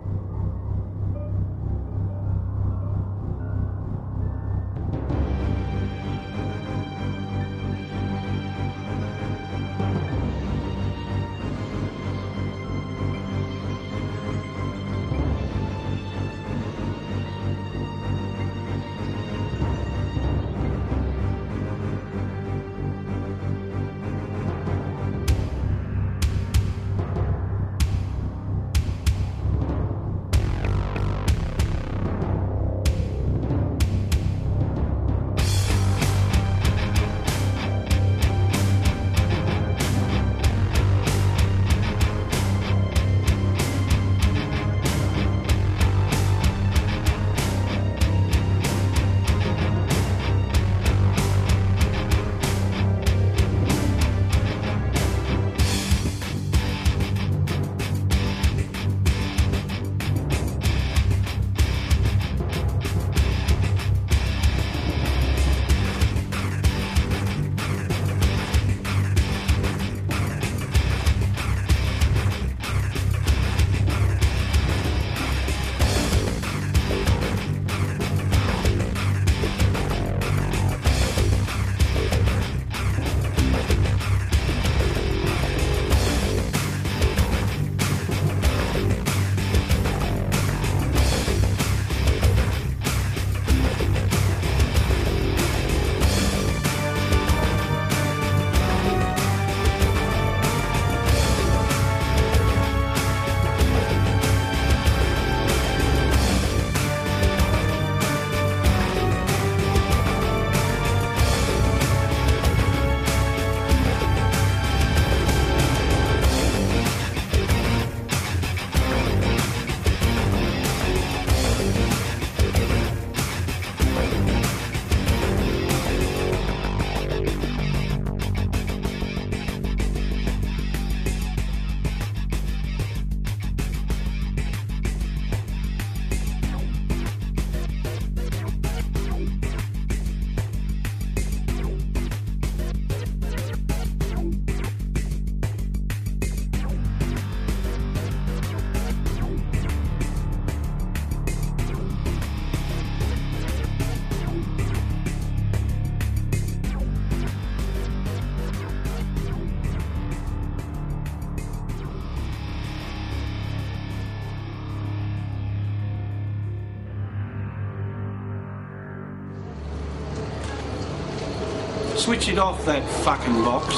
Switch it off, that fucking box.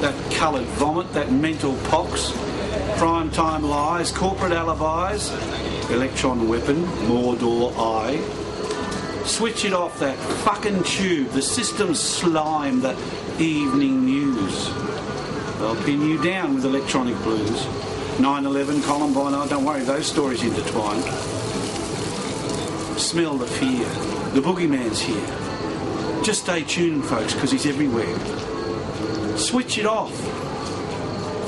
That coloured vomit, that mental pox. Prime time lies, corporate alibis, electron weapon, Mordor eye. Switch it off, that fucking tube, the system's slime, the evening news. They'll pin you down with electronic blues. 9-11, Columbine, oh, don't worry, those stories intertwine. Smell the fear. The boogeyman's here. Just stay tuned, folks, because he's everywhere. Switch it off.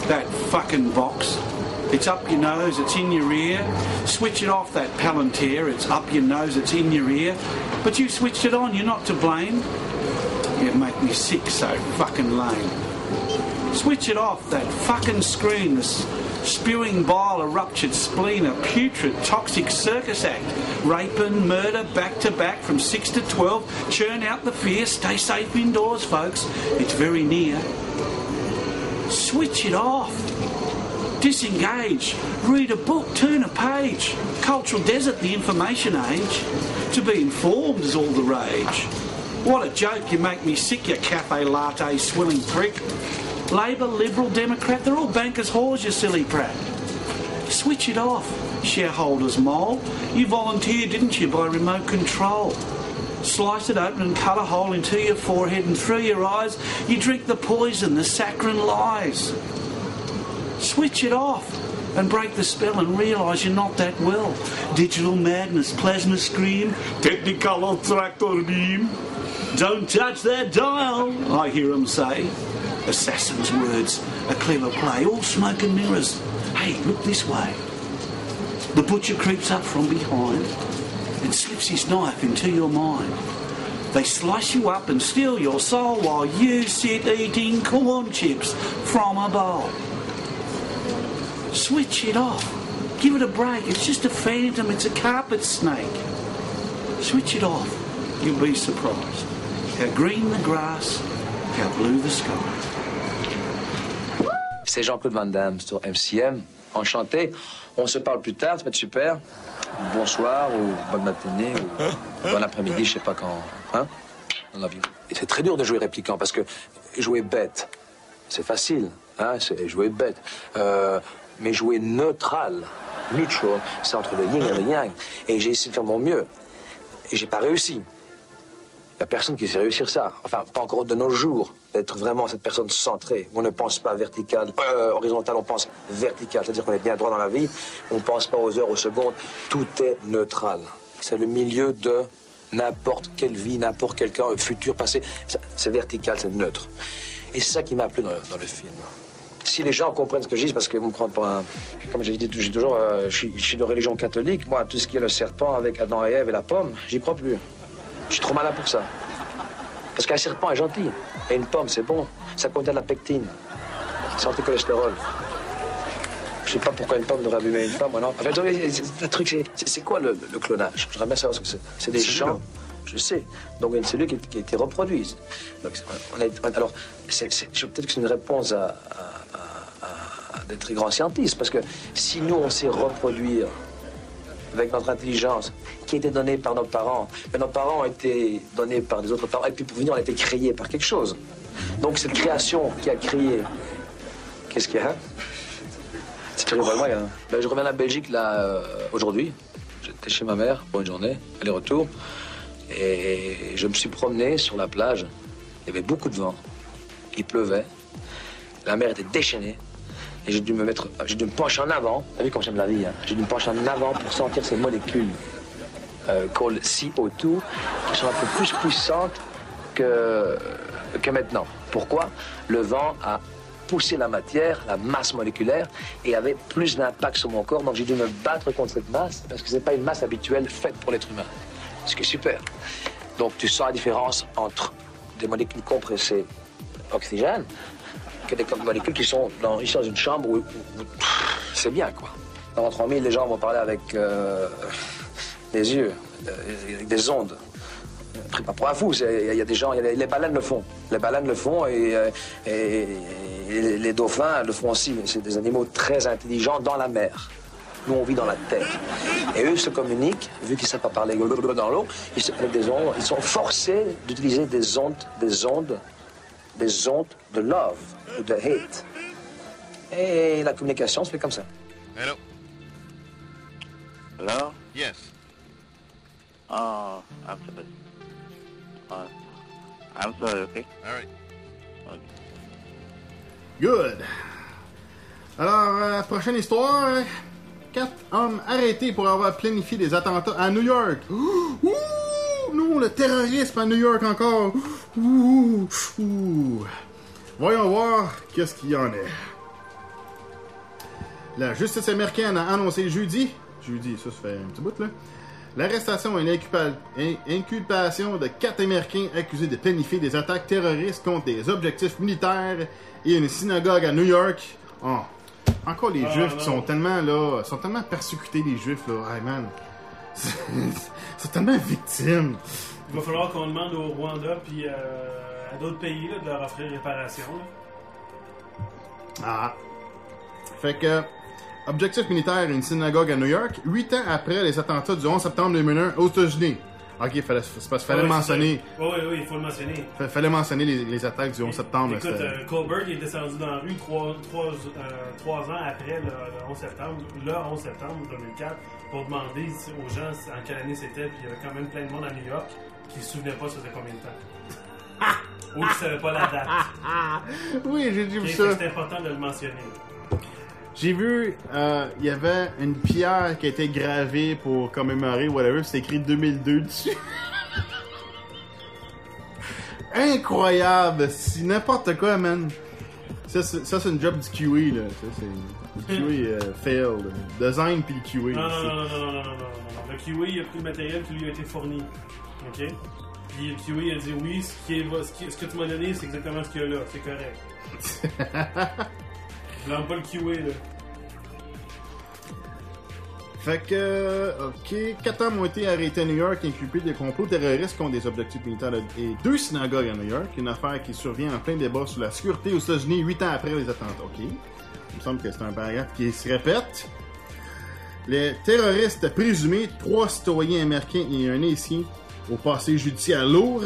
That fucking box. It's up your nose, it's in your ear. Switch it off, that Palantir. It's up your nose, it's in your ear. But you switched it on, you're not to blame. You make me sick, so fucking lame. Switch it off, that fucking screen. This spewing bile, a ruptured spleen, a putrid, toxic circus act. Rape and murder back to back from 6 to 12. Churn out the fear. Stay safe indoors, folks. It's very near. Switch it off. Disengage. Read a book. Turn a page. Cultural desert, the information age. To be informed is all the rage. What a joke. You make me sick, you cafe latte swilling prick. Labor, Liberal, Democrat, they're all bankers' whores, you silly prat. Switch it off, shareholders mole. You volunteered, didn't you, by remote control? Slice it open and cut a hole into your forehead and through your eyes. You drink the poison, the saccharine lies. Switch it off and break the spell and realise you're not that well. Digital madness, plasma scream, technicolor tractor beam. Don't touch that dial, I hear 'em say. Assassin's words, a clever play, all smoke and mirrors. Hey, look this way. The butcher creeps up from behind and slips his knife into your mind. They slice you up and steal your soul while you sit eating corn chips from a bowl. Switch it off. Give it a break. It's just a phantom. It's a carpet snake. Switch it off. You'll be surprised. How green the grass, how blue the sky. C'est Jean-Claude Van Damme sur MCM. Enchanté. On se parle plus tard, ça va être super. Bonsoir ou bonne matinée ou bon après-midi, je sais pas quand. Hein? Et c'est très dur de jouer répliquant parce que jouer bête, c'est facile. Hein? C'est jouer bête. Euh, mais jouer neutral, neutral, c'est entre le yin et le yang. Et j'ai essayé de faire mon mieux. Et j'ai pas réussi. N'y personne qui sait réussir ça. Enfin, pas encore de nos jours. D'être vraiment cette personne centrée. On ne pense pas vertical, euh, horizontal, on pense vertical. C'est-à-dire qu'on est bien droit dans la vie. On ne pense pas aux heures, aux secondes. Tout est neutral. C'est le milieu de n'importe quelle vie, n'importe quel cas, futur, passé. C'est vertical, c'est neutre. Et c'est ça qui m'a plu dans, le film. Si les gens comprennent ce que je dis, parce qu'ils vont me prendre pour un... Comme j'ai dit toujours, euh, je, suis, je suis de religion catholique. Moi, tout ce qui est le serpent avec Adam et Ève et la pomme, j'y crois plus. Je suis trop malin pour ça. Parce qu'un serpent est gentil. Et une pomme, c'est bon. Ça contient de la pectine. C'est anti-cholestérol. Je sais pas pourquoi une pomme devrait abîmer une moi non. En fait, le truc, c'est- quoi le, le clonage? J'aimerais bien savoir ce que c'est. C'est des gens. Je sais. Donc, il y a une cellule qui, qui a été reproduite. Donc, on alors, peut-être que c'est une réponse à, à- à- à des très grands scientifiques. Parce que si nous, on sait reproduire avec notre intelligence qui a été donnée par nos parents. Mais nos parents ont été donnés par des autres parents. Et puis pour venir, on a été créés par quelque chose. Donc cette création qui a créé. Qu'est-ce qu'il y a C'est terrible, y a- Ben, je reviens de la Belgique là euh, aujourd'hui. J'étais chez ma mère pour une journée, aller-retour. Et je me suis promené sur la plage. Il y avait beaucoup de vent. Il pleuvait. La mer était déchaînée. Et j'ai dû me mettre, j'ai dû me pencher en avant. T'as vu comme j'aime la vie, hein J'ai dû me pencher en avant pour sentir ces molécules euh, called CO2 qui sont un peu plus puissantes que, que maintenant. Pourquoi? Le vent a poussé la matière, la masse moléculaire, et avait plus d'impact sur mon corps. Donc j'ai dû me battre contre cette masse parce que c'est pas une masse habituelle faite pour l'être humain. Ce qui est super. Donc tu sens la différence entre des molécules compressées oxygène que des molécules qui sont dans, dans une chambre où, c'est bien, quoi. Dans 3000, les gens vont parler avec euh, des yeux, euh, avec des ondes. Pris pas pour un fou, il y, a des gens, les baleines le font. Les baleines le font et, euh, les, les dauphins le font aussi. C'est des animaux très intelligents dans la mer. Nous, on vit dans la terre. Et eux se communiquent, vu qu'ils ne savent pas parler dans l'eau, ils, se- des ondes, ils sont forcés d'utiliser des ondes, des ondes, des ondes de love ou de hate. Et la communication se fait comme ça. Hello. Hello? Yes. Oh, absolutely. Uh, I'm sorry, okay? All right. Good. Alors, euh, prochaine histoire. euh, Quatre hommes arrêtés pour avoir planifié des attentats à New York. Ouh, non, le terrorisme à New York encore. Ouh, ouh. Voyons voir qu'est-ce qu'il y en est. La justice américaine a annoncé jeudi, jeudi, ça, ça fait un petit bout là, l'arrestation et l'inculpa- in- inculpation de quatre Américains accusés de planifier des attaques terroristes contre des objectifs militaires et une synagogue à New York. Oh, encore les Ah, Juifs non. qui sont tellement là, sont tellement persécutés les Juifs là, hey man, sont tellement victimes. Il va falloir qu'on demande au Rwanda puis euh, à d'autres pays là, de leur offrir réparation. là. Ah. Fait que, objectif militaire, une synagogue à New York, huit ans après les attentats du 11 septembre 2001 aux États-Unis. Ok, fallait, c'est parce qu'il fallait Ouais, mentionner, c'est. Oui, oui, oui, il faut le mentionner. fa- fallait mentionner les, les attaques du 11 septembre. Écoute, c'était- euh, Colbert il est descendu dans la rue trois, trois, euh, trois ans après le, le 11 septembre, le 11 septembre 2004, pour demander aux gens en quelle année c'était. Puis il y avait quand même plein de monde à New York qui ne se souvenait pas ça faisait combien de temps. Ou qui ne savait pas la date. oui, j'ai vu ça. C'est important de le mentionner. J'ai vu, euh, il y avait une pierre qui a été gravée pour commémorer, whatever, c'est écrit 2002 dessus. Incroyable, si n'importe quoi, man. Ça, c'est ça, c'est une job du QE, là. Ça, c'est. Le QE euh, failed. Design puis le QE. Non, non, non, non, non, non, non. Le QA, il a pris le matériel qui lui a été fourni. OK? Puis le QA, il a dit oui, ce, qui est, ce, qui- ce que tu m'as donné, c'est exactement ce qu'il y a là. C'est correct. Je blâme pas le QA, là. Fait que, euh, ok, quatre hommes ont été arrêtés à New York, inculpés de complots terroristes contre des objectifs militaires et deux synagogues à New York. Une affaire qui survient en plein débat sur la sécurité aux États-Unis huit ans après les attentats. Ok, il me semble que c'est un paragraphe qui se répète. Les terroristes présumés, trois citoyens américains et un haïtien au passé judiciaire lourd,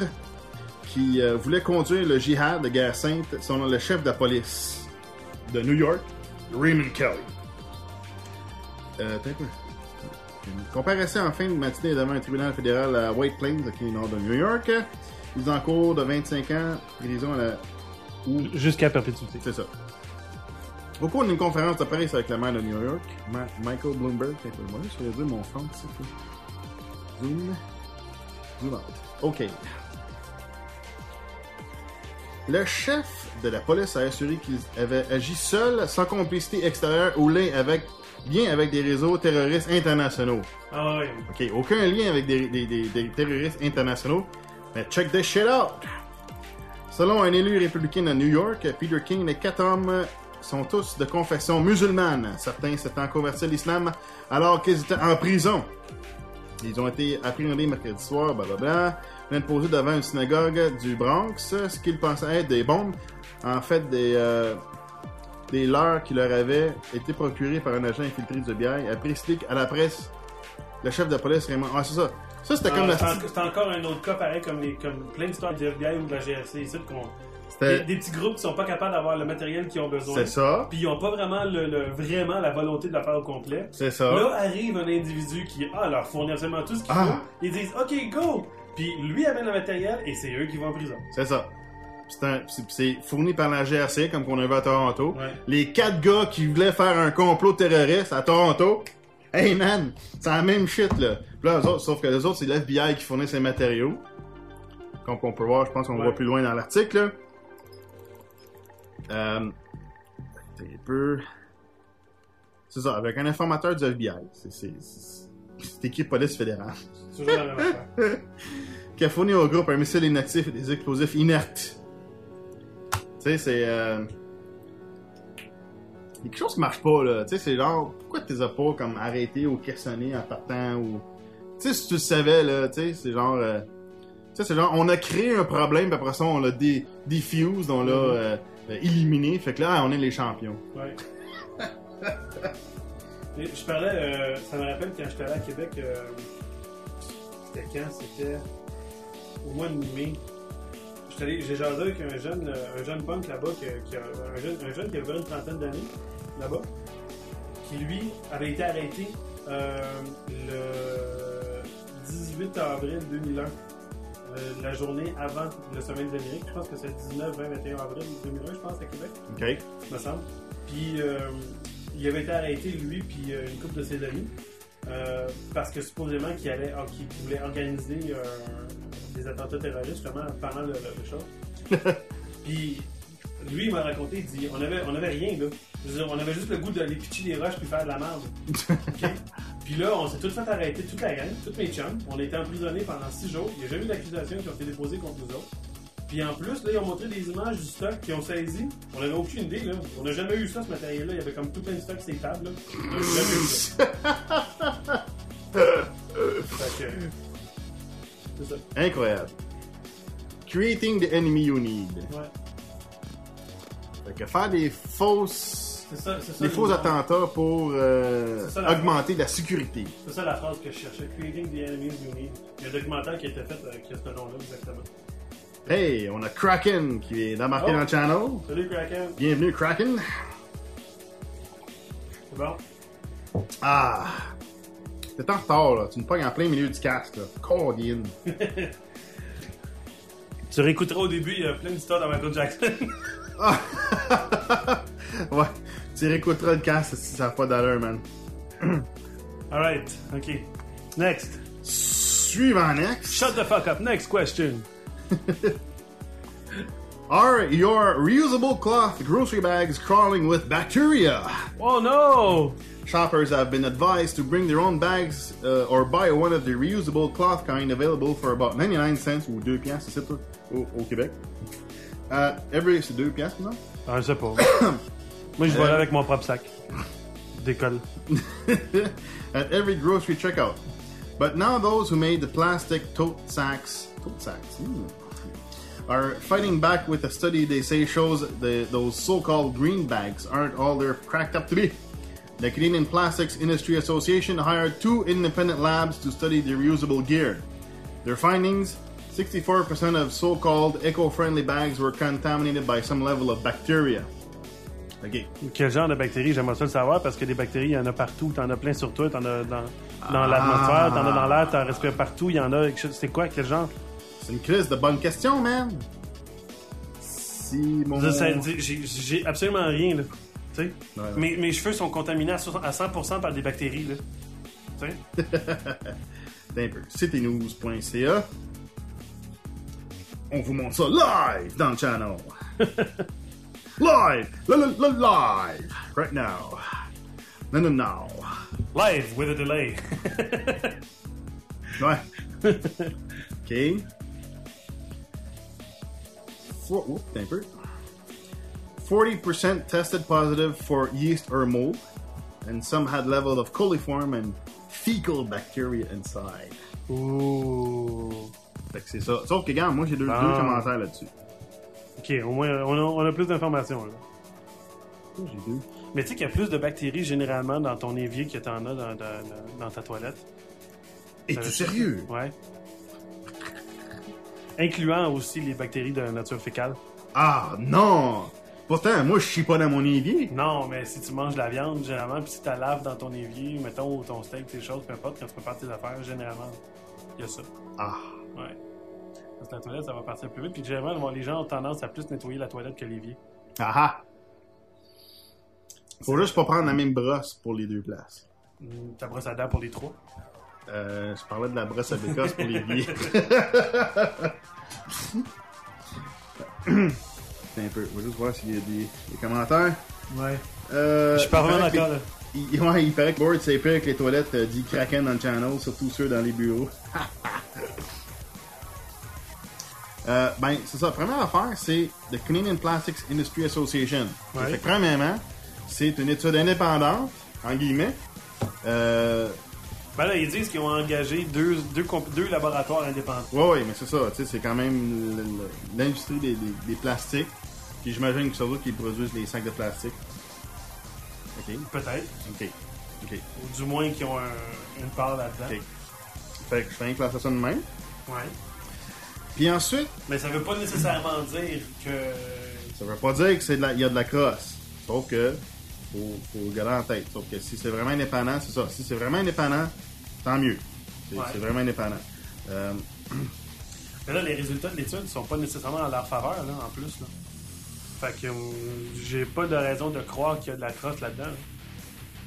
qui euh, voulaient conduire le jihad de guerre sainte, selon le chef de la police de New York, Raymond Kelly. Euh, peu. Comparaissait en fin de matinée devant un tribunal fédéral à White Plains, au nord de New York. Ils en cours de 25 ans, prison à la. Jusqu'à perpétuité. C'est ça. Au cours d'une conférence de presse avec le maire de New York, Ma- Michael Bloomberg, moi, je vais dire mon fond, c'est quoi. Zoom. Zoom out. OK. Le chef de la police a assuré qu'ils avaient agi seuls, sans complicité extérieure ou lien avec, lien avec des réseaux terroristes internationaux. Ah ouais. OK, aucun lien avec des, des- des- des terroristes internationaux. Mais check this shit out! Selon un élu républicain de New York, Peter King, les quatre hommes sont tous de confession musulmane. Certains s'étant convertis à l'islam alors qu'ils étaient en prison. Ils ont été appréhendés mercredi soir, blablabla. Viennent poser devant une synagogue du Bronx, ce qu'ils pensaient être des bombes. En fait, des, euh, des leurres qui leur avaient été procurées par un agent infiltré du FBI. A précisé à la presse le chef de police Raymond. Ah, c'est ça. Ça, c'était Ah, comme la. C'est encore un autre cas pareil comme, les, comme plein d'histoires du FBI ou de la GRC ici qu'on. Des, des petits groupes qui sont pas capables d'avoir le matériel qu'ils ont besoin. C'est ça. Puis ils ont pas vraiment le, le- vraiment la volonté de la faire au complet. C'est ça. Là arrive un individu qui ah, leur fournit absolument tout ce qu'il Ah. faut. Ils disent OK, go! Puis lui amène le matériel et c'est eux qui vont en prison. C'est ça. C'est fourni par la GRC, comme qu'on a vu à Toronto. Ouais. Les quatre gars qui voulaient faire un complot terroriste à Toronto. Hey man, c'est la même shit là. Puis là, eux autres, sauf que les autres, c'est l'FBI qui fournit ces matériaux. Comme on peut voir, je pense qu'on Ouais. voit plus loin dans l'article. Euh, un peu. C'est ça, avec un informateur du FBI. C'est- C'est c'est- c'est équipe police fédérale. C'est toujours la même affaire. qui a fourni au groupe un missile inactif et des explosifs inertes. Tu sais, c'est. Euh... Il y a quelque chose qui marche pas, là. Tu sais, c'est genre, pourquoi as pas comme arrêtés ou questionné en partant ou. Tu sais, si tu le savais, là, tu sais, c'est genre. euh, Tu sais, c'est genre, on a créé un problème, puis après ça, on l'a dé diffuse, on l'a Mhm. euh, euh, éliminé. Fait que là, on est les champions. Ouais. Je parlais, euh, ça me rappelle quand j'étais allé à Québec, euh, c'était quand? C'était au mois de mai. J'ai jasé avec un jeune, euh, un jeune punk là-bas, qui, a- un, jeune, un jeune qui avait une trentaine d'années là-bas, qui lui avait été arrêté euh, le 18 avril 2001. Euh, la journée avant le sommet des Amériques. Je pense que c'est le 19, 20, 21 avril 2001, je pense, à Québec OK? me semble. Puis euh, il avait été arrêté, lui, puis euh, une couple de ses amis, parce que supposément qu'il allait, ah, qu'il voulait organiser des attentats terroristes justement pendant le, le, le show. puis lui, il m'a raconté, il dit, on avait, on avait rien là. Je veux dire, on avait juste le goût d'aller pitcher des roches puis faire de la merde. Puis là, on s'est tous fait arrêter, toute la gang, tous mes chums. On a été emprisonnés pendant six jours. Il n'y a jamais eu d'accusations qui ont été déposées contre nous autres. Puis en plus, là, ils ont montré des images du stock qu'ils ont saisi. On n'avait aucune idée, là. On n'a jamais eu ça, ce matériel-là. Il y avait comme tout plein de stocks les tables, là. On jamais eu ça. Fait que, C'est ça. Incroyable. Creating the enemy you need. Ouais. Fait que faire des fausses. Ça, ça, des faux attentats pour euh, C'est ça, la- augmenter la sécurité. C'est ça la phrase que je cherchais. Creating the enemies you need. Il y a un documentaire qui a été fait euh, qui a ce nom-là, exactement. Hey, on a Kraken qui est embarqué Oh. dans le channel. Salut, Kraken. Bienvenue, Kraken. C'est bon? Ah! T'es en retard, là. Tu me pognes en plein milieu du casque, là. Cordine. Tu réécouteras au début, il y a plein d'histoires de Michael Jackson. ouais. Tu réécouteras le casque si ça n'a pas d'allure, man. Alright, ok. Next. Suivant, next. Shut the fuck up. Next question. Are your reusable cloth grocery bags crawling with bacteria? Oh no! Shoppers have been advised to bring their own bags uh, or buy one of the reusable cloth kind available for about 99 cents ou 2 piastres au, au Québec. Uh, every, c'est 2 piastres, non? Ah, je sais pas. Moi, je vais Euh. aller avec mon propre sac. D'école. at every grocery checkout. But now those who made the plastic tote sacks, tote sacks, hmm, are fighting back with a study they say shows the, those so-called green bags aren't all they're cracked up to be. The Canadian Plastics Industry Association hired two independent labs to study the reusable gear. Their findings 64% of so called eco friendly bags were contaminated by some level of bacteria. OK. Quel genre de bactéries, j'aimerais ça le savoir parce que des bactéries, il y en a partout. T'en as plein sur toi, t'en as dans, dans Ah. l'atmosphère, t'en as dans l'air, t'en respires partout. Il y en a. C'est quoi, quel genre? C'est une crise de bonne question, man. Si mon. J'ai absolument rien, là. Tu sais? Ouais, ouais. Mes, mes cheveux sont contaminés à so- à 100% par des bactéries, là. Tu sais? C'est un peu. citynews.ca. On vous montre ça live dans le channel. live! Live! Right now. No, no, no. Live with a delay. Ouais. OK. Four, whoop, un peu. 40% tested positive for yeast or mold, and some had level of coliform and fecal bacteria inside. Ouh. Fait que c'est ça. Sauf que, regarde, moi j'ai deux, Ah. deux commentaires là-dessus. Ok, au moins, on a, on a plus d'informations, là. J'ai deux. Mais tu sais qu'il y a plus de bactéries généralement dans ton évier que t'en as dans, dans- dans ta toilette. Es-tu sérieux? Ouais. Incluant aussi les bactéries de nature fécale. Ah non! Pourtant, moi je chie pas dans mon évier. Non, mais si tu manges de la viande, généralement, puis si tu la laves dans ton évier, mettons, ou ton steak, tes choses, peu importe, quand tu prépares tes affaires, généralement, il y a ça. Ah. Ouais. Parce que la toilette, ça va partir plus vite, puis généralement, les gens ont tendance à plus nettoyer la toilette que l'évier. Ah ah! Faut juste pas prendre la même brosse pour les deux places. Hum, Ta brosse à dents pour les trois. Euh, je parlais de la brosse à bécasse pour. C'est un peu. On va juste voir s'il y a des, des commentaires. Ouais. Euh, Je suis pas vraiment d'accord, les- Il, ouais, il paraît que Board c'est pire que les toilettes euh, dit Kraken dans le channel, surtout ceux dans les bureaux. Euh, ben, c'est ça. Première affaire, c'est The Canadian Plastics Industry Association. Ouais. Fait que, premièrement, c'est une étude indépendante, en guillemets. Euh, Ben là, ils disent qu'ils ont engagé deux, deux, deux laboratoires indépendants. Ouais, ouais, mais c'est ça, tu sais, c'est quand même l'industrie des, des- des plastiques. Puis j'imagine que c'est eux qui produisent les sacs de plastique. Ok. Peut-être. Ok. Ok. Ou du moins qui ont un- une part là-dedans. Ok. Fait que je fais un classer ça de même. Ouais. Puis ensuite, Mais ça veut pas nécessairement dire que. ça veut pas dire que c'est de la, y a de la crosse. Sauf que, faut, faut garder en tête. Sauf que si c'est vraiment indépendant, c'est ça. Si c'est vraiment indépendant, tant mieux. C'est Ouais. vraiment indépendant. Euh, Mais là, les résultats de l'étude sont pas nécessairement en leur faveur, là, en plus. Là. Fait que hum, j'ai pas de raison de croire qu'il y a de la crosse là-dedans.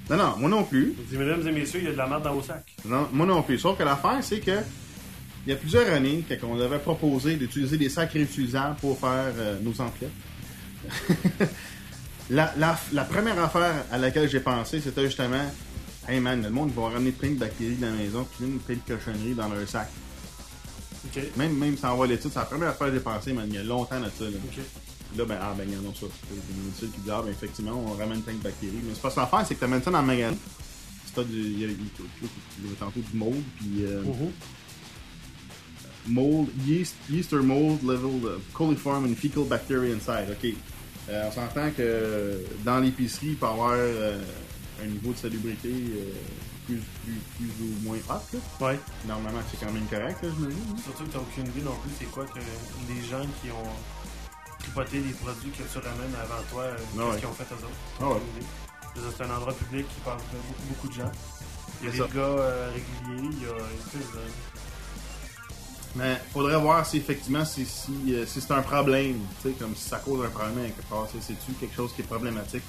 là. non, non, moi non plus. Je dis, mesdames et messieurs, il y a de la merde dans vos sacs. Non, moi non plus. Sauf que l'affaire, c'est que il y a plusieurs années, quand on avait proposé d'utiliser des sacs réutilisables pour faire euh, nos emplettes, la, la, la première affaire à laquelle j'ai pensé, c'était justement Hey man, le monde va ramener plein de bactéries dans la maison, puis plein de cochonneries dans leur sac. OK. Même, même sans voir l'étude, c'est la première affaire que j'ai pensé, man, il y a longtemps de ça. Là. Là, ben, ah, ben, il y en a ça. C'est une étude qui dit, ah, ben, effectivement, on ramène plein de bactéries. Mais c'est pas ça l'affaire, c'est que tu amènes ça dans le magasin. Si t'as du. Il y a, tantôt du mold, puis. euh, Mhm. Mold, yeast, yeast or mold level of coliform and fecal bacteria inside. OK. Euh, on s'entend que dans l'épicerie, il peut y avoir euh, un niveau de salubrité euh, plus, plus, plus ou moins hot. Ouais. Normalement, c'est quand même correct, là, je me dis. Surtout que t'as aucune idée non plus, c'est quoi que les gens qui ont tripoté les produits que tu ramènes avant toi, euh, qu'est-ce ouais. qu'ils ont fait eux autres. Ah ouais. C'est un endroit public qui parle de beaucoup, beaucoup de gens. Il y a des ça. gars euh, réguliers, il y a écoute, euh, Mais faudrait voir si effectivement si, si, euh, si c'est un problème, tu sais, comme si ça cause un problème quelque part, c'est-tu quelque chose qui est problématique?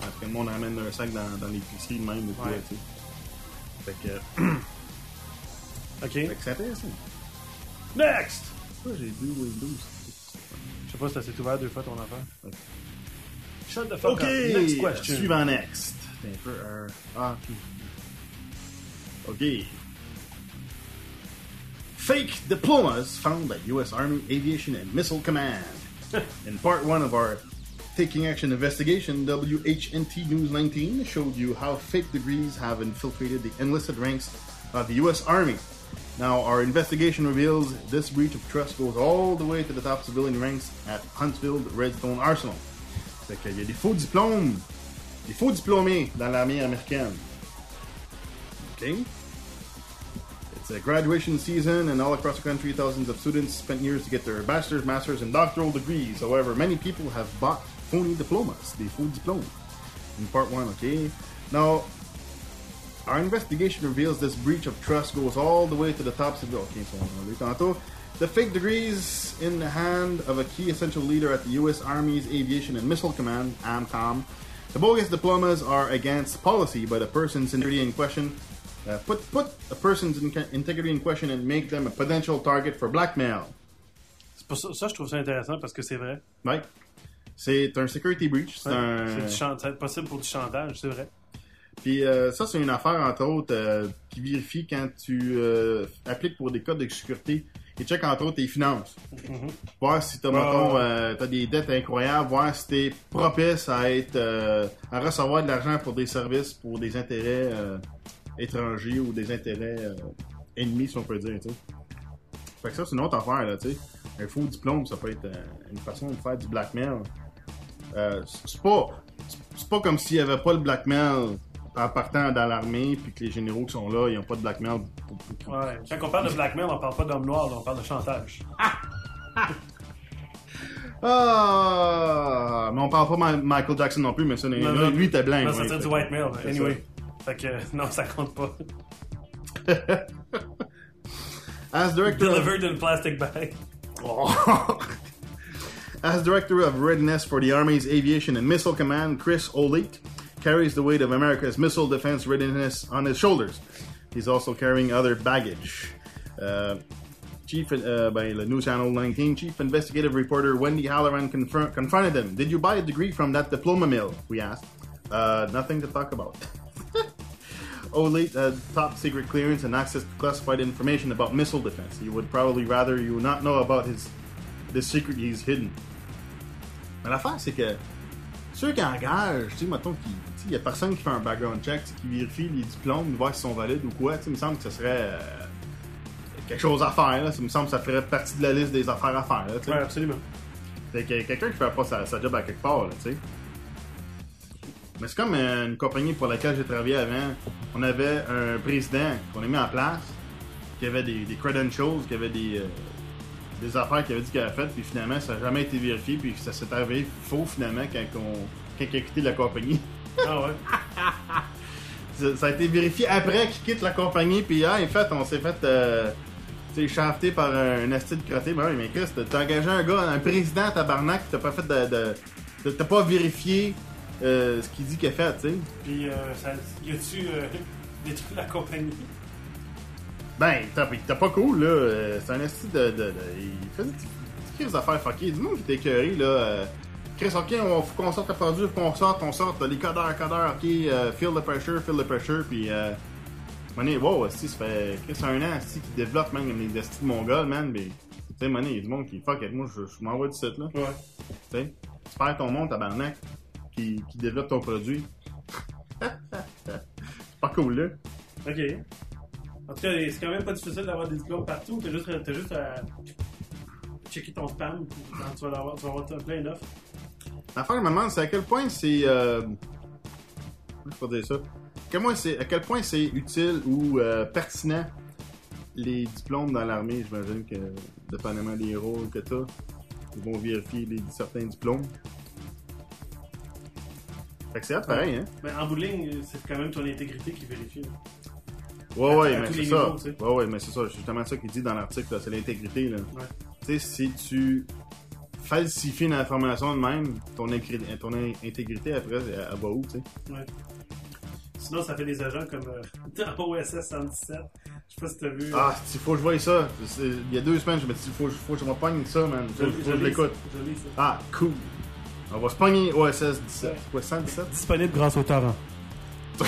Parce que le monde ramène un sac dans, dans l'épicerie même ou Ouais. tu sais. Fait que. OK. Fait que c'est intéressant. Next! Pourquoi j'ai deux Windows? sais pas si ça s'est ouvert deux fois ton affaire. Shut the fuck Ok, up. Next question. suivant next. Un peu. euh, ah, ok. Ok. Fake diplomas found at U.S. Army Aviation and Missile Command. In part one of our Taking Action investigation, WHNT News 19 showed you how fake degrees have infiltrated the enlisted ranks of the U.S. Army. Now, our investigation reveals this breach of trust goes all the way to the top civilian ranks at Huntsville Redstone Arsenal. Fait qu'il y a des faux diplômes, des faux diplômés dans l'armée américaine. Okay? It's a graduation season, and all across the country, thousands of students spent years to get their bachelor's, master's, and doctoral degrees. However, many people have bought phony diplomas, des faux diplômes. In part one, okay? Now, our investigation reveals this breach of trust goes all the way to the top civil. Okay, so. The fake degrees in the hand of a key essential leader at the U.S. Army's Aviation and Missile Command, AMCOM. The bogus diplomas are against policy, a person's integrity in question. Uh, put put a person's in- integrity in question and make them a potential target for blackmail. C'est pour ça, ça, je trouve ça intéressant parce que c'est vrai. Ouais. C'est un security breach. C'est Ouais. un. C'est du chan- c'est possible pour du chantage, c'est vrai. Puis euh, ça, c'est une affaire, entre autres, euh, qui vérifie quand tu euh, appliques pour des codes de sécurité. Ils check, entre autres, tes finances. Mhm. Voir si t'as, Ouais, mettons, ouais. euh, t'as des dettes incroyables. Voir si t'es propice à être... euh, à recevoir de l'argent pour des services, pour des intérêts euh, étrangers ou des intérêts euh, ennemis, si on peut dire, tu sais. Fait que ça, c'est une autre affaire, là, tu sais. Un faux diplôme, ça peut être euh, une façon de faire du blackmail. Euh, c'est pas... C'est pas comme s'il y avait pas le blackmail en partant dans l'armée, puis que les généraux qui sont là, ils ont pas de blackmail. Ouais. Quand on parle de blackmail, on parle pas d'homme noir, on parle de chantage. Ah! Mais on parle pas de Michael Jackson non plus, mais ça, lui, lui, t'es blanc. Ouais, ça fait du white c'est Anyway. Fait que, non, ça compte pas. As director of- in plastic bag. As Director of Readiness for the Army's Aviation and Missile Command, Chris Olate carries the weight of America's missile defense readiness on his shoulders. He's also carrying other baggage. Uh, Chief, uh, by the News Channel 19, Chief Investigative Reporter Wendy Halloran confr- confronted him. Did you buy a degree from that diploma mill? We asked. Uh, nothing to talk about. Olate had top secret clearance and access to classified information about missile defense. He would probably rather you not know about his this secret he's hidden. Mais l'affaire, c'est que ceux qui engagent, tu sais, mettons, qui- tu sais, il y a personne qui fait un background check, qui vérifie les diplômes, voir s'ils sont valides ou quoi, tu sais, il me semble que ce serait euh, quelque chose à faire, là. Ça me semble que ça ferait partie de la liste des affaires à faire, là. Ouais, absolument. Fait que quelqu'un qui fait pas sa, sa job à quelque part, tu sais. Mais c'est comme euh, une compagnie pour laquelle j'ai travaillé avant. On avait un président qu'on a mis en place, qui avait des, des credentials, qui avait des, euh, des affaires qu'il avait dit qu'il avait faites, puis finalement, ça n'a jamais été vérifié, puis ça s'est avéré faux finalement quand, on, quand il a quitté la compagnie. Ah ouais? ça, ça a été vérifié après qu'il quitte la compagnie, puis ah, en fait, on s'est fait. Euh, tu sais, par un asti de crotté. Ben oui, mais Chris, t'as- engagé un gars, un président tabarnak, t'as pas fait de- t'as pas vérifié euh, ce qu'il dit qu'il a fait, tu sais. Puis, euh, ça, y a-tu euh, détruit la compagnie? Ben, t'as pas cool, là. Euh, C'est un esti de, de, de- Il faisait des des affaires fuckées. Du monde qui était écœuré, là. euh, Chris, ok, on faut qu'on sorte le produit, faut qu'on sorte, on sorte. Les codeurs, codeurs, ok, feel the pressure, feel the pressure, puis. Euh, Mané, wow, esti, ça fait Chris un an, esti, qui développe, même, comme des esti de mongols, man, mais. Tu sais, Mané, il y a du monde qui fuck, moi, je, je m'envoie du site, là. Ouais. Tu sais, tu perds ton monde, tabarnak, qui, qui développe ton produit. C'est pas cool, là. Ok. En tout cas, c'est quand même pas difficile d'avoir des diplômes partout. T'as juste, t'as juste à checker ton spam. tu vas l'avoir, tu vas avoir plein d'offres. L'affaire, je me demande, c'est à quel point c'est. Euh... Comment je peux dire ça? À quel point c'est, à quel point c'est utile ou euh, pertinent les diplômes dans l'armée? J'imagine que, dépendamment des rôles que t'as, ils vont vérifier les, certains diplômes. Fait que c'est hot, pareil, hein? Mais en bout de ligne, c'est quand même ton intégrité qui vérifie. là. Ouais, ouais, À mais c'est ça. niveaux. Ouais, ouais, mais c'est ça. C'est justement ça qu'il dit dans l'article, c'est l'intégrité, là. Ouais. Tu sais, si tu falsifies une information de même, ton, intégrité, après, elle, va où, tu sais? Ouais. Sinon, ça fait des agents comme euh, OSS 117. sais pas si t'as vu. Ah, il faut que je voie ça. Il y a deux semaines, je me suis dit, faut, faut que je me pogne ça, man. Faut, Je- faut je que je l'écoute. je. Ah, cool. On va se pogner OSS 17. C'est quoi, 117? Disponible grâce au torrent.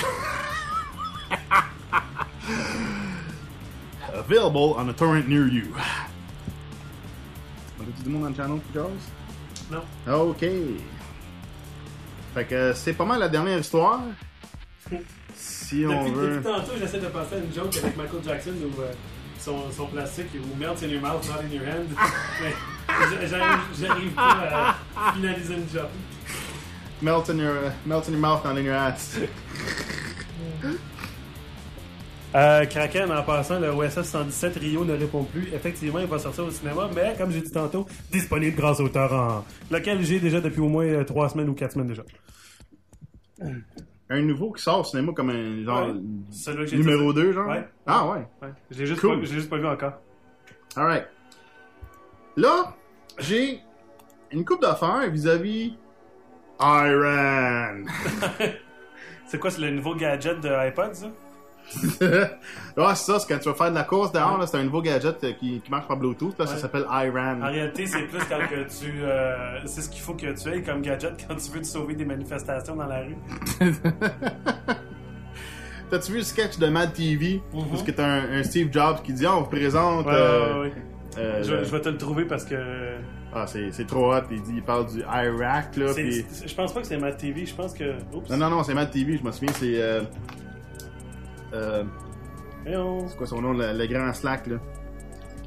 Available on a torrent near you. On a du monde dans le channel, Charles? Non. Ok. Fait que c'est pas mal la dernière histoire. Si on Depuis, veut. depuis tantôt, j'essaie de penser à une joke avec Michael Jackson où euh, son, son plastique ou melts in your mouth, not in your hand. Mais j'arrive, pas à finaliser une joke. Melt in your, melt in your mouth, not in your ass. Euh, Kraken, en passant, le OSS 117 Rio ne répond plus. Effectivement, il va sortir au cinéma, mais comme j'ai dit tantôt, disponible grâce au torrent. Lequel j'ai déjà depuis au moins 3 semaines ou 4 semaines déjà. Un nouveau qui sort au cinéma comme un genre. Ouais. Celui que j'ai numéro dit. 2, genre? Ouais. Ah ouais. Ouais. Je l'ai juste, Cool. juste pas vu encore. Alright. Là, j'ai une coupe d'affaires vis-à-vis Iran. C'est quoi, c'est le nouveau gadget de iPod, ça? ouais, c'est ça, c'est quand tu vas faire de la course dehors, là, c'est un nouveau gadget euh, qui, qui marche par Bluetooth, là, ça s'appelle Iran. En réalité, c'est plus quand que tu. euh, c'est ce qu'il faut que tu aies comme gadget quand tu veux te sauver des manifestations dans la rue. T'as-tu vu le sketch de Mad TV? Mhm. Parce que t'as un, un Steve Jobs qui dit, Ah, on vous présente. Ouais, euh. Euh, je, le- je vais te le trouver parce que. Ah, c'est trop hot. Il, dit, il parle du Irak, là. c'est- Je pense pas que c'est Mad TV, je pense que. Oups. Non, non, non, c'est Mad TV, je me souviens, c'est. Euh... Euh... C'est quoi son nom, le, le grand Slack, là?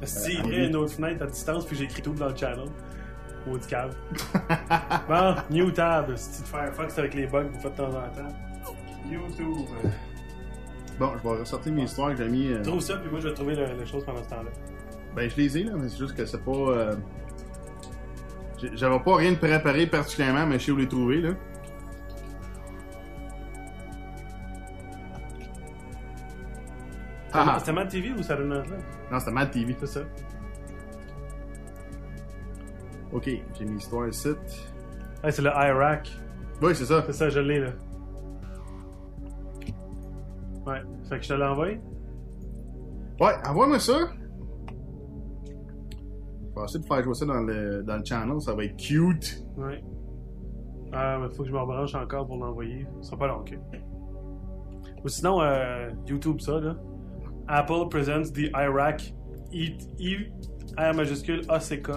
Si, Euh, il y a une autre fenêtre à distance, puis j'écris tout dans le channel. Au du cave. bon, New Tab, c'est de Firefox avec les bugs une fois de temps en temps. YouTube. Bon, je vais ressortir mes histoires que j'ai mis. euh, Trouve ça, puis moi je vais trouver le- les choses pendant ce temps-là. Ben, je les ai, là, mais c'est juste que c'est pas. euh, J'avais pas rien de préparé particulièrement, mais je sais où les trouver, là. Ah, ah. C'était Mad TV ou Saturday Night Live? Non, c'était Mad TV. C'est ça. Ok, j'ai mis l'histoire ici. Ouais, c'est le Irak. Oui, c'est ça. C'est ça, je l'ai là. Ouais, fait que je te l'envoie. Ouais, envoie-moi ça. Essayer de faire jouer ça dans le, dans le channel, ça va être cute. Ouais. Ah, mais faut que je me rebranche encore pour l'envoyer. Ce sera pas long, ok. Ou sinon, euh, YouTube ça, là. Apple presents the Iraq I, I, R majuscule ACK.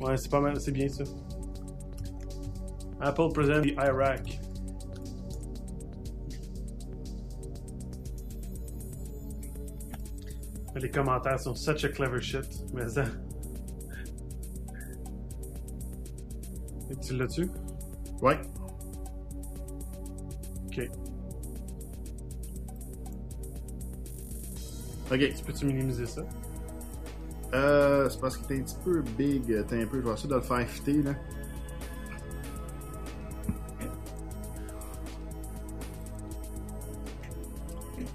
Ouais, c'est pas mal, c'est bien ça. Apple presents the Iraq. Les commentaires sont such a clever shit, mais ça. Tu l'as-tu? Ouais. Ok. Ok. Tu peux-tu minimiser ça? Euh, c'est parce que t'es un petit peu big, t'es un peu. Je vais essayer de le faire fitter, là.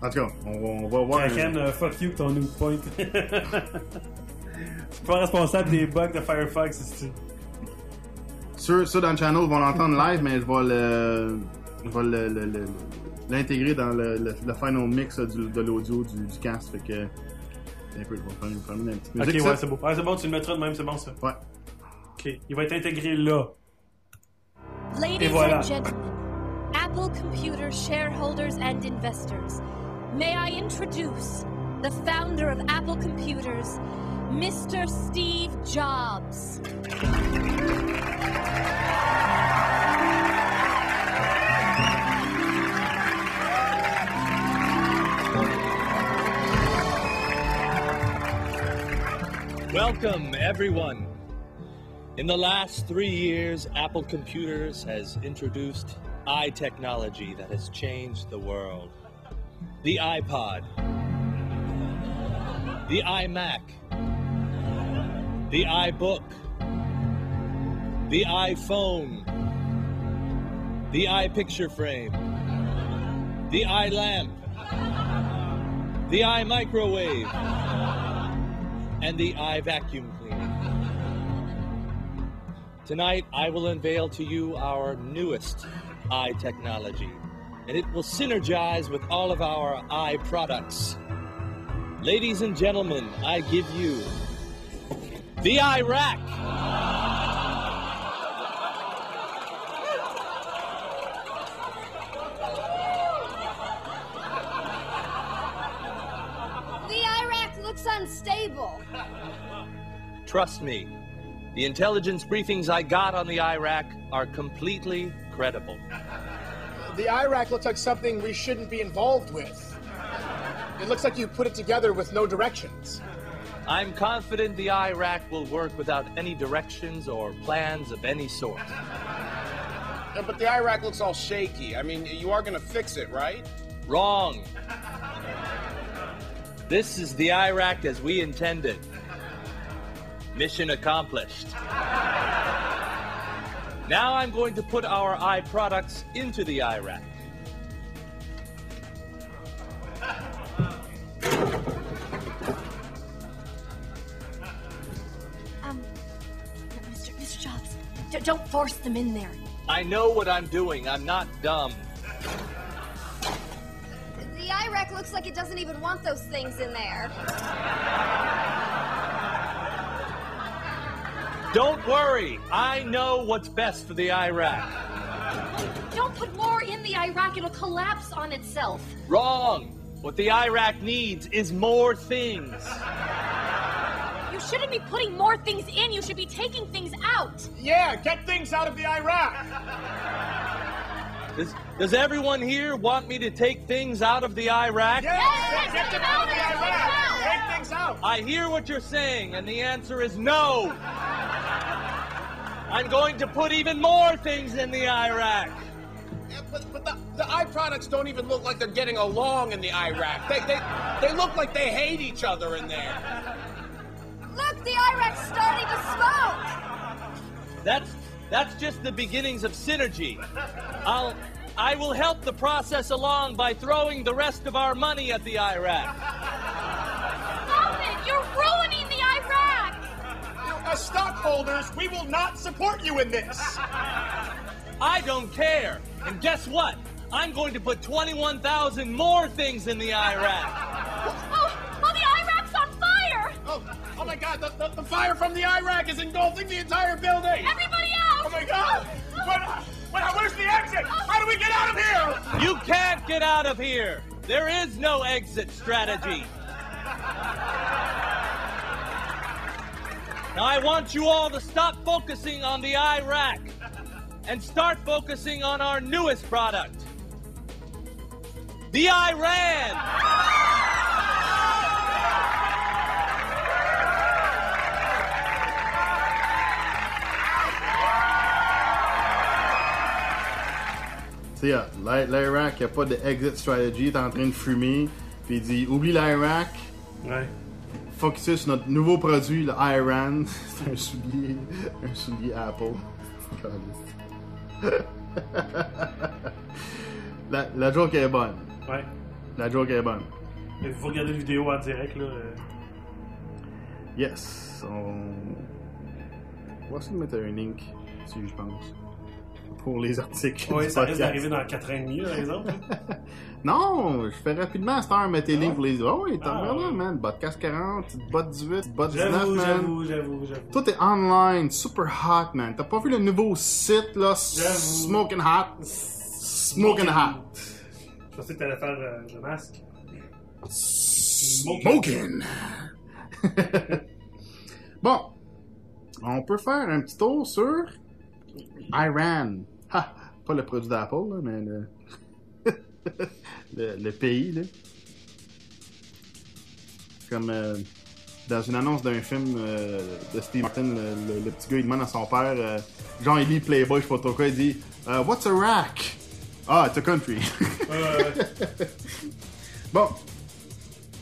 En tout cas, on, va- on va voir. Kraken, euh, fuck you, ton new point. C'est pas responsable des bugs de Firefox ici. Ceux, ceux dans le channel vont l'entendre live, mais je vais le. Je vais le- le- le- l'intégrer dans le, le, le final mix du- de l'audio du, du cast. Fait que. Un peu, je vais faire, faire une petite Ok, musique. ouais, ça. c'est beau. Ouais, c'est bon, tu le mettras de même, c'est bon ça. Ouais. Ok, il va être intégré là. Ladies Et voilà. and gentlemen, Apple Computer shareholders and investors, may I introduce the founder of Apple Computers, Mr. Steve Jobs. Welcome, everyone. In the last three years, Apple Computers has introduced i-technology that has changed the world. The iPod, the iMac, the iBook, the iPhone, the iPicture frame, the iLamp, the iMicrowave, and the eye vacuum cleaner. Tonight, I will unveil to you our newest eye technology, and it will synergize with all of our eye products. Ladies and gentlemen, I give you the eye rack. The Iraq looks unstable. Trust me, the intelligence briefings I got on the Iraq are completely credible. The Iraq looks like something we shouldn't be involved with. It looks like you put it together with no directions. I'm confident the Iraq will work without any directions or plans of any sort. Yeah, but the Iraq looks all shaky. I mean, you are gonna fix it, right? Wrong. This is the Iraq as we intended. Mission accomplished. Now I'm going to put our eye products into the Iraq. Um, Mr. Mr. Jobs, d- don't force them in there. I know what I'm doing. I'm not dumb. The Iraq looks like it doesn't even want those things in there. Don't worry. I know what's best for the Iraq. Don't put more in the Iraq, it'll collapse on itself. Wrong. What the Iraq needs is more things. You shouldn't be putting more things in, you should be taking things out. Yeah, get things out of the Iraq. Does, does everyone here want me to take things out of the Iraq? Yes, yes get them out of the Iraq. Take things out. I hear what you're saying, and the answer is no. I'm going to put even more things in the Iraq. Yeah, but but the, the eye products don't even look like they're getting along in the Iraq. They, they, they look like they hate each other in there. Look, the Iraq's starting to smoke. That's that's just the beginnings of synergy. I'll I will help the process along by throwing the rest of our money at the Iraq. As stockholders, we will not support you in this. I don't care. And guess what? I'm going to put 21,000 more things in the Iraq. Oh, oh, the Iraq's on fire! Oh, oh my God! The, the, the fire from the Iraq is engulfing the entire building. Everybody out! Oh my God! What, uh, what, uh, where's the exit? How do we get out of here? You can't get out of here. There is no exit strategy. Now I want you all to stop focusing on the Iraq and start focusing on our newest product, the Iran. Tu sais, l'I- l'Irak, il n'y a pas de exit strategy, il est en train de fumer, puis il dit oublie l'Irak, Ouais. Focus sur notre nouveau produit, le Iran. C'est un soulier, un soulier Apple. La, la joke est bonne. Ouais. La joke est bonne. Il faut regarder la vidéo en direct, là. euh. Yes. On... on va essayer de mettre un link dessus, je pense. Pour les articles. Ouais, du ça risque d'arriver dans 4 ans et demi, par exemple. Non, je fais rapidement à cette heure, mettre les links pour les. Oh oui, t'as Ah, ouais. man. Podcast 40, bot 18, bot 19, J'avoue, man. j'avoue, j'avoue, j'avoue. Tout est online, super hot, man. T'as pas vu le nouveau site, là? Smoking hot. Smoking hot. Je pensais que t'allais faire euh, le masque. Smoking. bon. On peut faire un petit tour sur Iran. Ha! Pas le produit d'Apple, là, mais le... le, pays, là. Comme euh, dans une annonce d'un film euh, de Steve Martin, le, petit gars, il demande à son père, euh, genre, il lit Playboy, je trop quoi, il dit euh, What's Iraq? Ah, it's a country. bon.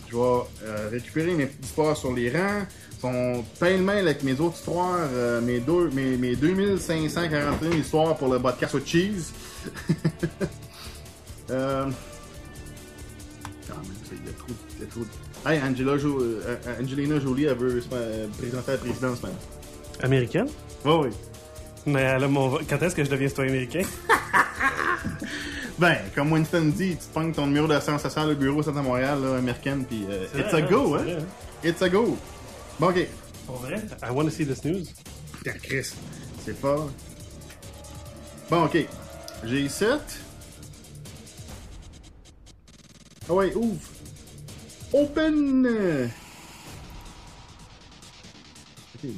Je vais récupérer mes petites histoires sur l'Iran. Ils sont pêle-mêle avec mes autres histoires, mes, deux, mes, mes 2541 histoires pour le podcast au cheese. euh... Quand même, c'est- il y a trop, il y a trop de- Hey, Angela Jo- euh, euh, Angelina Jolie, elle veut euh, présenter la présidence, man. Américaine? Oui, oui. Mais elle a mon... quand est-ce que je deviens citoyen américain? Ben, comme Winston dit, tu te pognes ton numéro de séance sociale au bureau Santa Montréal, là, américaine, puis euh, it's vrai, a hein, go, hein? vrai, hein? It's a go. Bon, ok. Pour vrai? I want to see this news. Putain, Chris, c'est fort. Bon, ok. J'ai 7. Ah wait, ouvre. Open! Ok.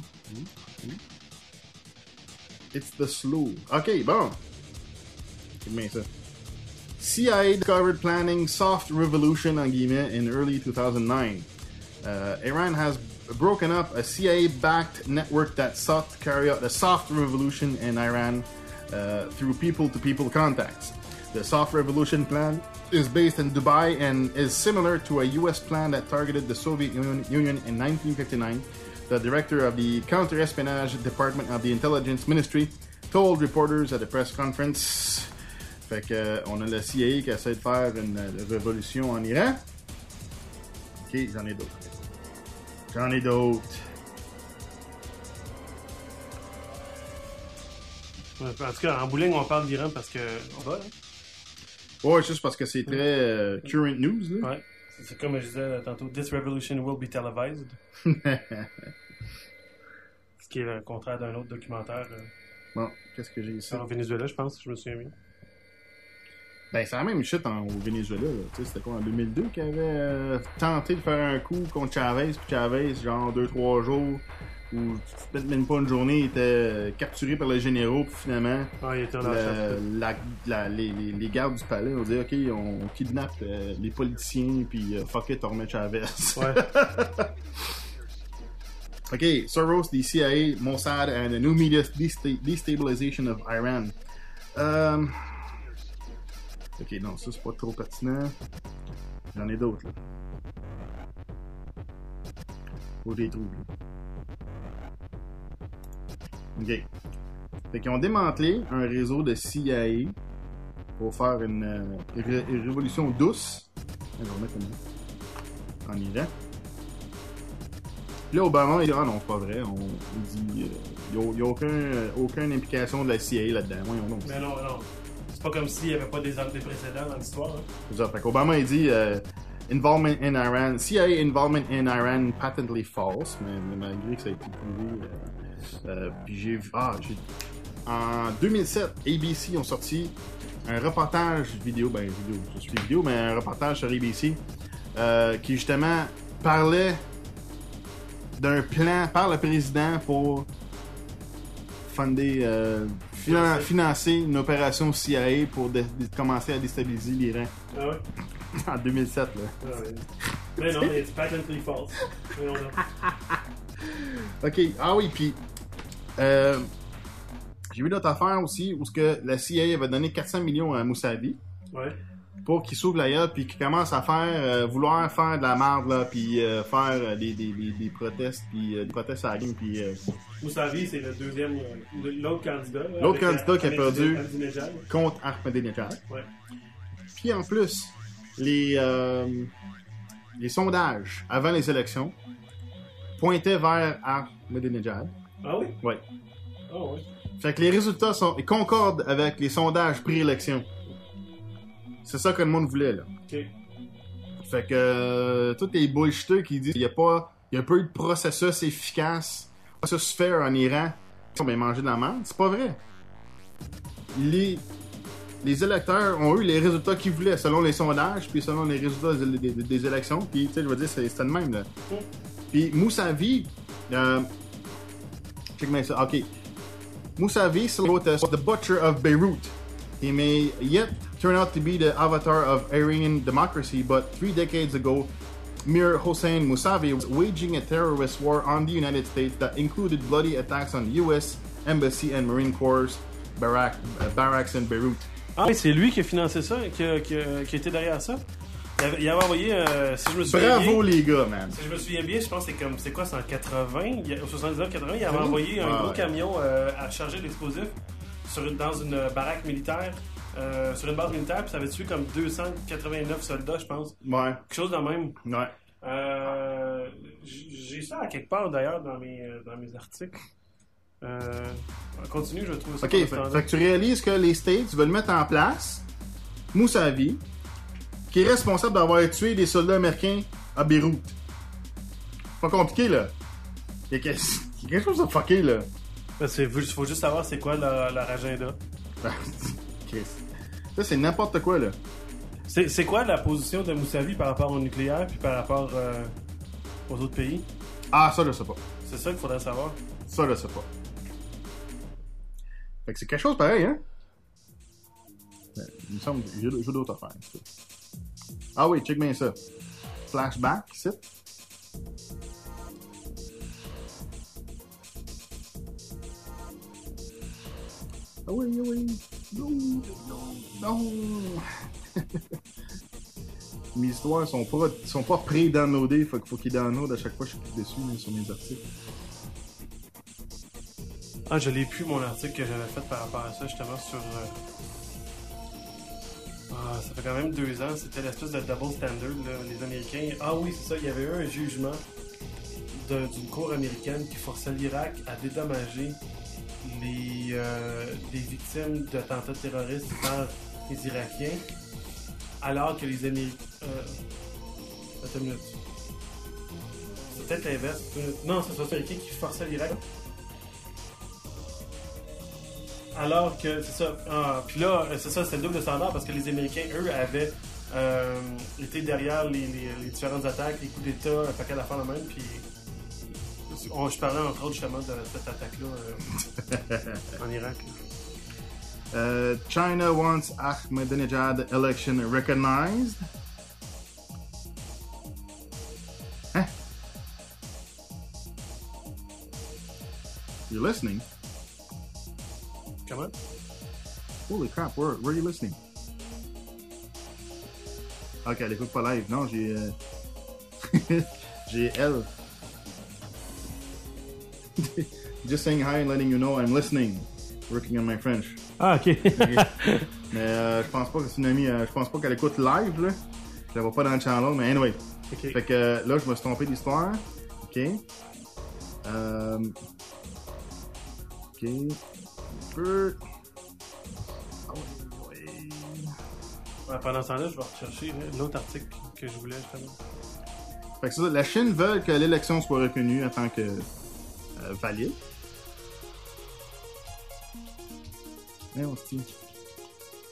It's the slow. Ok, bon. C'est bien ça. CIA discovered planning soft revolution en in early 2009. Uh, Iran has broken up a CIA-backed network that sought to carry out the soft revolution in Iran uh, through people-to-people contacts. The soft revolution plan is based in Dubai and is similar to a U.S. plan that targeted the Soviet Union, Union in 1959. The director of the counter-espionage department of the intelligence ministry told reporters at a press conference. Fait que, on a le CIA qui essaie de faire une euh, révolution en Iran. Ok, j'en ai d'autres. J'en ai d'autres. En tout cas, en bowling, on parle d'Iran parce que. On va, hein? Ouais, juste parce que c'est très euh, current news, là. Ouais. C'est- comme je disais tantôt, This revolution will be televised. Ce qui est le contraire d'un autre documentaire euh, bon, qu'est-ce que j'ai ici? le Venezuela, je pense, je me souviens bien. Ben, c'est la même shit en, au Venezuela. là. Tu sais, C'était quoi en 2002 qu'il avait euh, tenté de faire un coup contre Chavez, puis Chavez, genre 2-3 jours, ou peut-être même pas une journée, il était euh, capturé par les généraux, puis finalement, Ah, il était dans la le- chasse. la- la- les, les- gardes du palais ont dit Ok, on kidnappe euh, les politiciens, puis euh, fuck it, on remet Chavez. Ouais. Ok, Soros, the CIA, Mossad, and the new media desta- destabilization of Iran. Euh, Ok, non, ça c'est pas trop pertinent. J'en ai d'autres là. Faut les. Ok. Fait qu'ils ont démantelé un réseau de CIA pour faire une, euh, ré- révolution douce. Je vais remettre une- en Iran. Puis là, Obama, il dit Ah non, c'est pas vrai. On il dit Il n'y a, aucun, euh, aucune implication de la CIA là-dedans. Mais non, non. C'est pas comme s'il n'y avait pas des, des précédents dans l'histoire. hein. C'est ça. Fait qu'Obama, il dit euh, Involvement in Iran, CIA involvement in Iran patently false, mais, mais malgré que ça a été prouvé. Euh, puis j'ai vu. Ah, j'ai. En 2007, ABC ont sorti un reportage vidéo, ben vidéo, je suis vidéo, mais un reportage sur ABC euh, qui justement parlait d'un plan par le président pour fonder, euh, finan- financer une opération CIA pour commencer à déstabiliser l'Iran. Ah ouais? en 2007, là. Ah ouais. Mais non, it's patently false. Mais non, non. Ok, ah oui, puis euh, j'ai vu d'autres affaires aussi où ce que la CIA avait donné 400 millions à Moussavi Ouais. pour qu'il s'ouvre la gueule puis qu'il commence à faire, euh, vouloir faire de la merde, là, puis euh, faire des, des, des, des protestes, puis des protestes à la game, puis Moussavi, c'est le deuxième, l'autre candidat. l'autre candidat qui a perdu contre Ahmadinejad. Ouais. Puis en plus, les, les sondages avant les élections pointaient vers Ahmadinejad. Ah oui? Ouais. Ah ouais. Fait que les résultats sont, ils concordent avec les sondages pré-élection. C'est ça que le monde voulait, là. Ok. Fait que euh, tous les bullshiteux qui disent qu'il n'y a pas, il y a pas eu de processus efficace, processus fair en Iran, ils ont bien mangé de la merde, c'est pas vrai. Les, les électeurs ont eu les résultats qu'ils voulaient selon les sondages, puis selon les résultats des, des- des élections, puis tu sais, je veux dire, c'est- c'était le même, là. Puis Moussavi, euh, ça, ok. Mousavi wrote the butcher of Beirut. He may yet turn out to be the avatar of Iranian democracy, but three decades ago, Mir Hossein Mousavi was waging a terrorist war on the United States that included bloody attacks on U.S. Embassy and Marine Corps barrack, barracks in Beirut. Ah, c'est lui qui a financé ça, qui été derrière ça? Il avait, envoyé, euh, si je me souviens Bravo bien, les gars, man. Si je me souviens bien, je pense que c'est comme, c'est quoi, c'est en 80, il y a- au 79-80, il avait envoyé un gros camion euh, à charger sur une- dans une baraque militaire, euh, sur une base militaire, puis ça avait tué comme 289 soldats, je pense. Ouais. Quelque chose de même. Ouais. Euh, J'ai ça à quelque part d'ailleurs dans mes, dans mes articles. Euh, continue, je trouve ça Ok, fait, fait que tu réalises que les States veulent mettre en place Moussavi, qui est responsable d'avoir tué des soldats américains à Beyrouth. Pas compliqué, là. Il y a quelque, chose de fucké, là. Il faut juste savoir c'est quoi leur, leur agenda. Ça, c'est n'importe quoi, là. C'est quoi la position de Moussavi par rapport au nucléaire puis par rapport euh, aux autres pays? Ah, ça, je sais pas. C'est ça qu'il faudrait savoir. Ça, je sais pas. Fait que c'est quelque chose pareil, hein? Euh, Il me semble que j'ai d'autres affaires. Ah oui, check bien ça. Flashback, ici. Ah oui, ah oui. Non, non, non. Mes histoires sont pas, sont pas pré-downloadées, faut, faut qu'ils downloadent à chaque fois que je clique dessus là, sur mes articles. Ah, je l'ai plus mon article que j'avais fait par rapport à ça, justement, sur. euh, Ah, ça fait quand même deux ans, c'était l'espèce de double standard, là, les Américains. Ah oui, c'est ça, il y avait eu un jugement d'une cour américaine qui forçait l'Irak à dédommager les, euh, les victimes d'attentats terroristes par les Irakiens, alors que les Américains. Euh... Attends une minute. C'est peut-être l'inverse. Non, c'est les Américains qui forçaient l'Irak alors que c'est ça. Ah, puis là, euh, c'est ça, c'est le double standard parce que les Américains, eux, avaient euh, été derrière les, les- les différentes attaques, les coups d'État, un paquet d'affaires de même. Puis on- je parlais entre autres justement de cette attaque-là euh, en Irak. Uh, China wants Ahmadinejad election recognized. Huh? You're listening? Holy crap, where, where are you listening? Ok, elle écoute pas live. Non, j'ai. euh, j'ai elle. Just saying hi and letting you know I'm listening. Working on my French. Ah, ok. mais euh, je pense pas que c'est une amie. euh, je pense pas qu'elle écoute live, là. Je la vois pas dans le channel, mais anyway. Ok. Fait que euh, là, je me suis trompé d'histoire. Ok. Euh... Ok. Peu. Ouais, pendant ce temps-là, je vais rechercher l'autre article que je voulais justement. Fait que c'est ça, la Chine veut que l'élection soit reconnue en tant que euh, valide. Mais on se dit.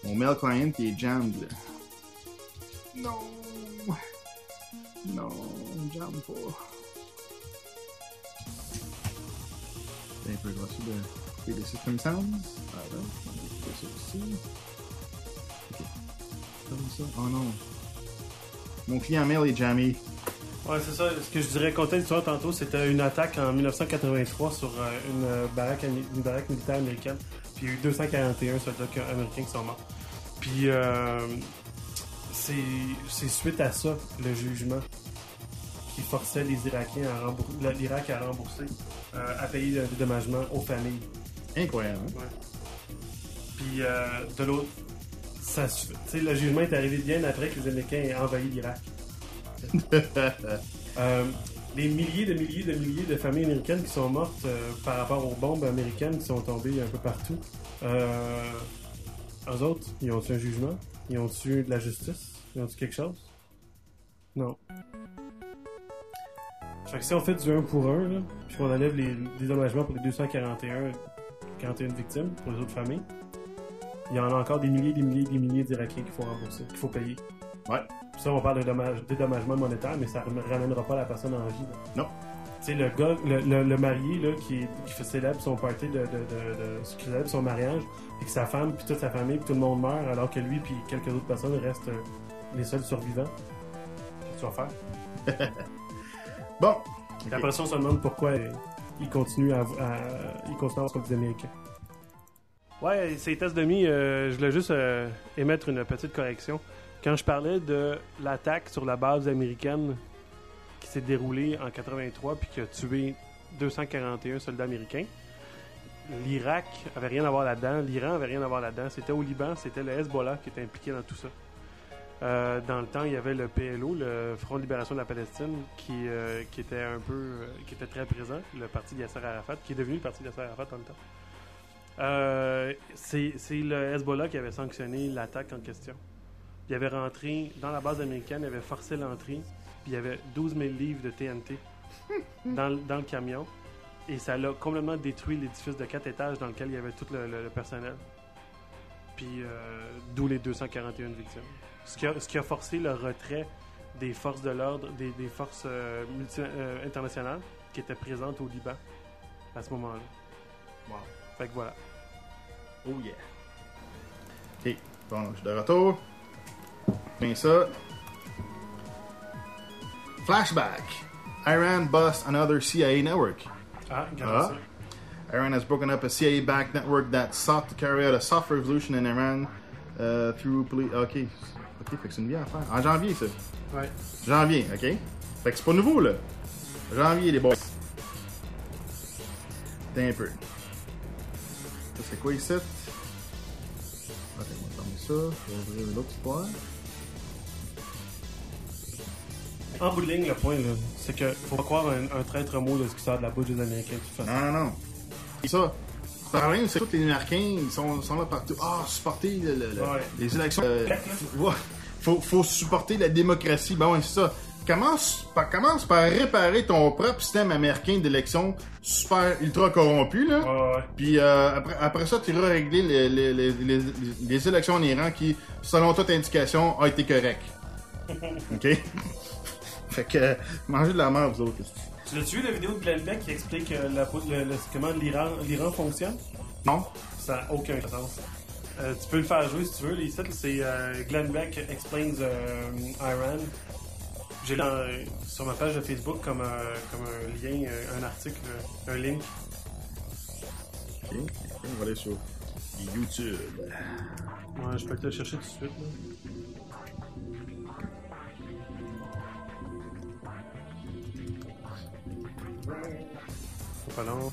Mon mail client qui est jammed. là. Non. Non, jam pas. Un peu grossi de créer des system sounds. Voilà, on va ça aussi. Ok. Comme ça. Oh non. Mon client mail est jammé. Ouais, c'est ça. Ce que je dirais, compter l'histoire tantôt, c'était une attaque en 1983 sur euh, une, euh, baraque, une baraque militaire américaine. Puis il y a eu 241 soldats américains qui sont morts. Puis euh, c'est c'est suite à ça, le jugement, qui forçait les Irakiens à rembourser, l'Irak à rembourser, euh, à payer le dédommagement aux familles. Incroyable. hein? Ouais. Puis euh, de l'autre, ça se- tu sais, le jugement est arrivé bien après que les Américains aient envahi l'Irak. Euh, des milliers de milliers de milliers de familles américaines qui sont mortes euh, par rapport aux bombes américaines qui sont tombées un peu partout. Euh, eux autres, ils ont-tu un jugement? Ils ont-tu de la justice? Ils ont-tu quelque chose? Non. Fait que si on fait du 1 pour 1, là, puis qu'on enlève les dédommagements pour les 241 41 victimes, pour les autres familles, il y en a encore des milliers, des milliers, des milliers d'Irakiens qu'il faut rembourser, qu'il faut payer. Ouais. Puis ça, on parle de dommage- dédommagement monétaire, mais ça ne ramènera pas la personne en vie. là. Non. Tu sais, le gars, le, le- le marié là, qui, qui fait célèbre son party de, de, de, de- qui célèbre son mariage, puis que sa femme, puis toute sa famille, puis tout le monde meurt, alors que lui, puis quelques autres personnes restent euh, les seuls survivants. Qu'est-ce que tu vas faire? Bon. Après ça, on se demande pourquoi euh, ils continuent à, à, ils continuent à avoir comme des Américains. Ouais, ces tests euh, je voulais juste euh, émettre une petite correction. Quand je parlais de l'attaque sur la base américaine qui s'est déroulée en 83 puis qui a tué 241 soldats américains, l'Irak avait rien à voir là-dedans, l'Iran avait rien à voir là-dedans. C'était au Liban, c'était le Hezbollah qui était impliqué dans tout ça. Euh, dans le temps, il y avait le PLO, le Front de libération de la Palestine, qui, euh, était un peu, qui était très présent, le parti de Yasser Arafat, qui est devenu le parti de Yasser Arafat dans le temps. Euh, c'est le Hezbollah qui avait sanctionné l'attaque en question. Il avait rentré dans la base américaine, il avait forcé l'entrée, puis il y avait 12 000 livres de TNT dans, le- dans le camion, et ça l'a complètement détruit l'édifice de 4 étages dans lequel il y avait tout le, le- le personnel. Puis euh, d'où les 241 victimes. Ce qui, a, ce qui a forcé le retrait des forces de l'ordre, des, des forces euh, multi- euh, internationales qui étaient présentes au Liban à ce moment-là. Wow. Fait que voilà. Oh yeah. Ok, bon, je suis de retour. Bien ça. Flashback. Iran bust another CIA network. Ah, Ah. Iran has broken up a CIA-backed network that sought to carry out a soft revolution in Iran uh, through police. Ok, ok, fait que c'est une vieille affaire. En janvier, ça. Ouais. Janvier, ok. Fait que c'est pas nouveau, là. Janvier, les boys. Attends un peu. Ça, c'est quoi ici? Ça. Je vais ouvrir l'autre histoire. En bout de ligne, le point, là, c'est que faut pas croire un, un traître mot de ce qui sort de la bouche des Américains, façon. Non, non, non. Et ça, le problème, c'est que tous les Américains, ils sont, sont là partout. Ah, supporter le- le- le- Ouais. les élections. Euh, faut, faut, faut supporter la démocratie. Ben ouais, c'est ça. Commence par, commence par réparer ton propre système américain d'élection super ultra corrompu, là. Puis euh, après, après ça, tu iras régler les, les, les, les, élections en Iran qui, selon toute indication, ont été correctes. OK? fait que, mangez de la merde, vous autres. Tu l'as-tu vu la vidéo de Glenn Beck qui explique euh, la, le- le- comment l'Iran l'Iran fonctionne? Non. Ça n'a aucun sens. Euh, tu peux le faire jouer si tu veux. Les c'est euh, Glenn Beck Explains euh, Iran. J'ai dans- sur ma page de Facebook comme, un- comme un lien, euh, un article, euh, un link. OK? On va aller sur YouTube. Ouais, je peux te le chercher tout de suite. là. Pas long.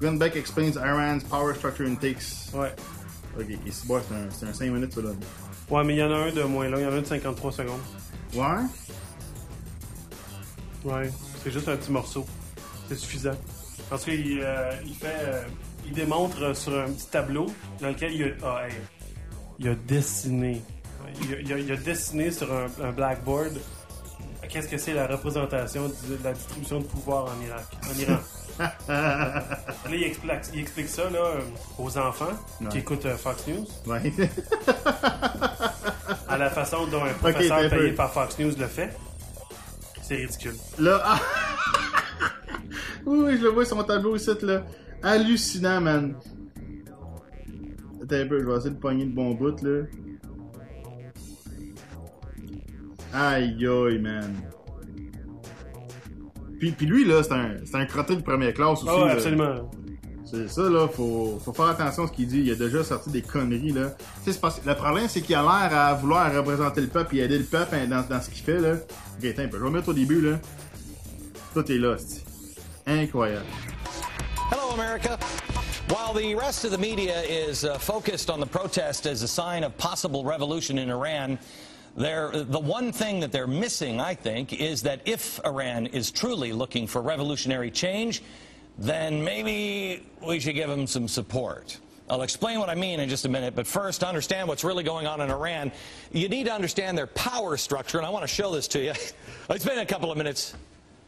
Glenn Beck explains Iran's power structure and takes. Ouais. Ok, ici, bon, c'est un, c'est un 5 minutes, ça, là. Ouais, mais il y en a un de moins long, il y en a un de 53 secondes. Ouais? Ouais, c'est juste un petit morceau. C'est suffisant. Parce qu'il euh, il fait. euh, il démontre euh, sur un petit tableau dans lequel il a, ah, a dessiné. Il a, a- il a dessiné sur un, un blackboard qu'est-ce que c'est la représentation de la distribution de pouvoir en Irak, en Iran? Là, il explique, il explique ça là, aux enfants Ouais. qui écoutent euh, Fox News. Ouais. à la façon dont un professeur payé par Fox News le fait. C'est ridicule. Là, ah! oui, je le vois sur mon tableau ici, là. Hallucinant, man. Attends un peu, je vais essayer de pogner le bon bout, là. Aïe, aïe, man. Puis, puis lui, là, c'est un, c'est un crotté de première classe aussi. Ah ouais, là. absolument. C'est ça, là, faut, faut faire attention à ce qu'il dit. Il a déjà sorti des conneries, là. Tu sais, c'est parce que le problème, c'est qu'il a l'air à vouloir représenter le peuple et aider le peuple hein, dans, dans ce qu'il fait, là. Ok, attends un peu. Je vais mettre au début, là. Tout est là, c'est incroyable. Hello, America. While the rest of the media is uh, focused on the protest as a sign of possible revolution in Iran, they're, the one thing that they're missing, I think, is that if Iran is truly looking for revolutionary change, then maybe we should give them some support. I'll explain what I mean in just a minute, but first, to understand what's really going on in Iran, you need to understand their power structure, and I want to show this to you. I spent a couple of minutes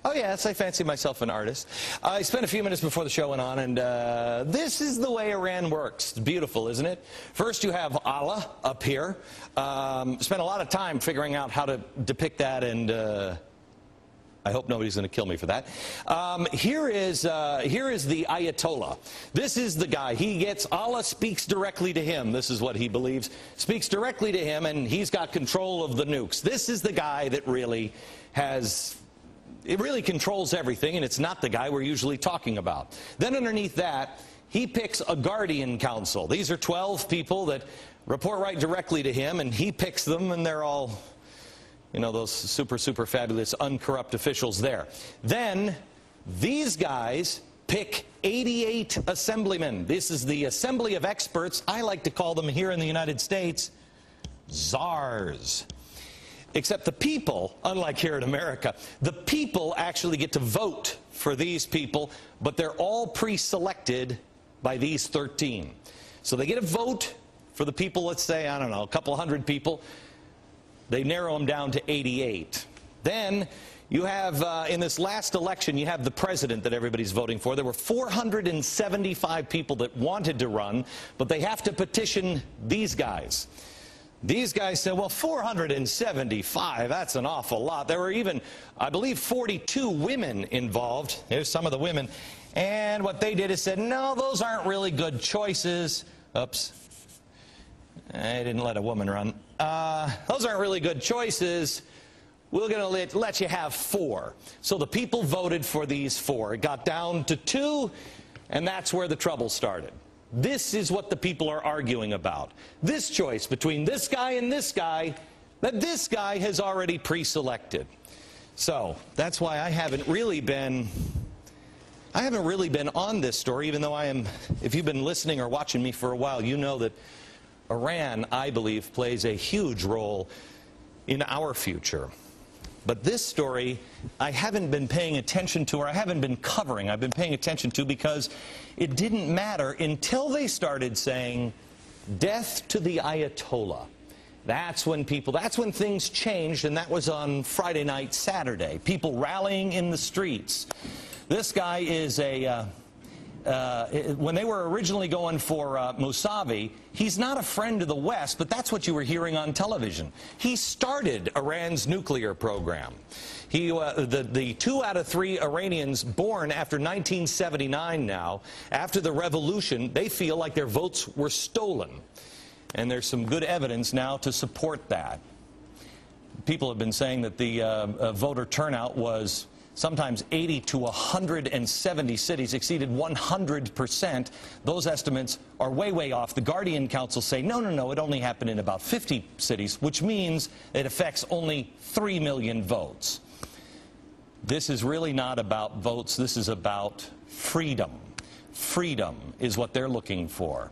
Oh, yes, I fancy myself an artist. I spent a few minutes before the show went on, and uh, this is the way Iran works. It's beautiful, isn't it? First, you have Allah up here. Um, spent a lot of time figuring out how to depict that, and uh, I hope nobody's going to kill me for that. Um, here is uh, here is the Ayatollah. This is the guy. He gets Allah speaks directly to him. This is what he believes. Speaks directly to him, and he's got control of the nukes. This is the guy that really has it really controls everything, and it's not the guy we're usually talking about. Then underneath that, he picks a guardian council. These are 12 people that report right directly to him, and he picks them, and they're all, you know, those super, super fabulous, uncorrupt officials there. Then these guys pick 88 assemblymen. This is the assembly of experts. I like to call them here in the United States czars. Except the people, unlike here in America, the people actually get to vote for these people, but they're all pre selected by these 13. So they get a vote for the people, let's say, I don't know, a couple hundred people. They narrow them down to 88. Then you have, uh, in this last election, you have the president that everybody's voting for. There were 475 people that wanted to run, but they have to petition these guys. These guys said, well, 475, that's an awful lot. There were even, I believe, 42 women involved. Here's some of the women. And what they did is said, no, those aren't really good choices. Oops. I didn't let a woman run. Uh, those aren't really good choices. We're going to let you have four. So the people voted for these four. It got down to two, and that's where the trouble started. This is what the people are arguing about. This choice between this guy and this guy, that this guy has already pre selected. So that's why I haven't really been. I haven't really been on this story, even though I am. If you've been listening or watching me for a while, you know that Iran, I believe, plays a huge role in our future. But this story, I haven't been paying attention to, or I haven't been covering. I've been paying attention to because it didn't matter until they started saying, death to the Ayatollah. That's when people, that's when things changed, and that was on Friday night, Saturday. People rallying in the streets. This guy is a. Uh, uh, when they were originally going for uh, Mousavi, he's not a friend of the West, but that's what you were hearing on television. He started Iran's nuclear program. He, uh, the, the two out of three Iranians born after 1979 now, after the revolution, they feel like their votes were stolen. And there's some good evidence now to support that. People have been saying that the uh, uh, voter turnout was sometimes 80 to 170 cities exceeded 100%. Those estimates are way, way off. The Guardian Council say, no, no, no, it only happened in about 50 cities, which means it affects only 3 million votes. This is really not about votes. This is about freedom. Freedom is what they're looking for.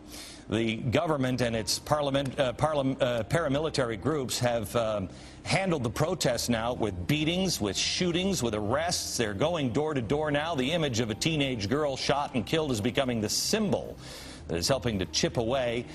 The government and its parliament, uh, parliament, uh, paramilitary groups have um, handled the protests now with beatings, with shootings, with arrests. They're going door to door now. The image of a teenage girl shot and killed is becoming the symbol that is helping to chip away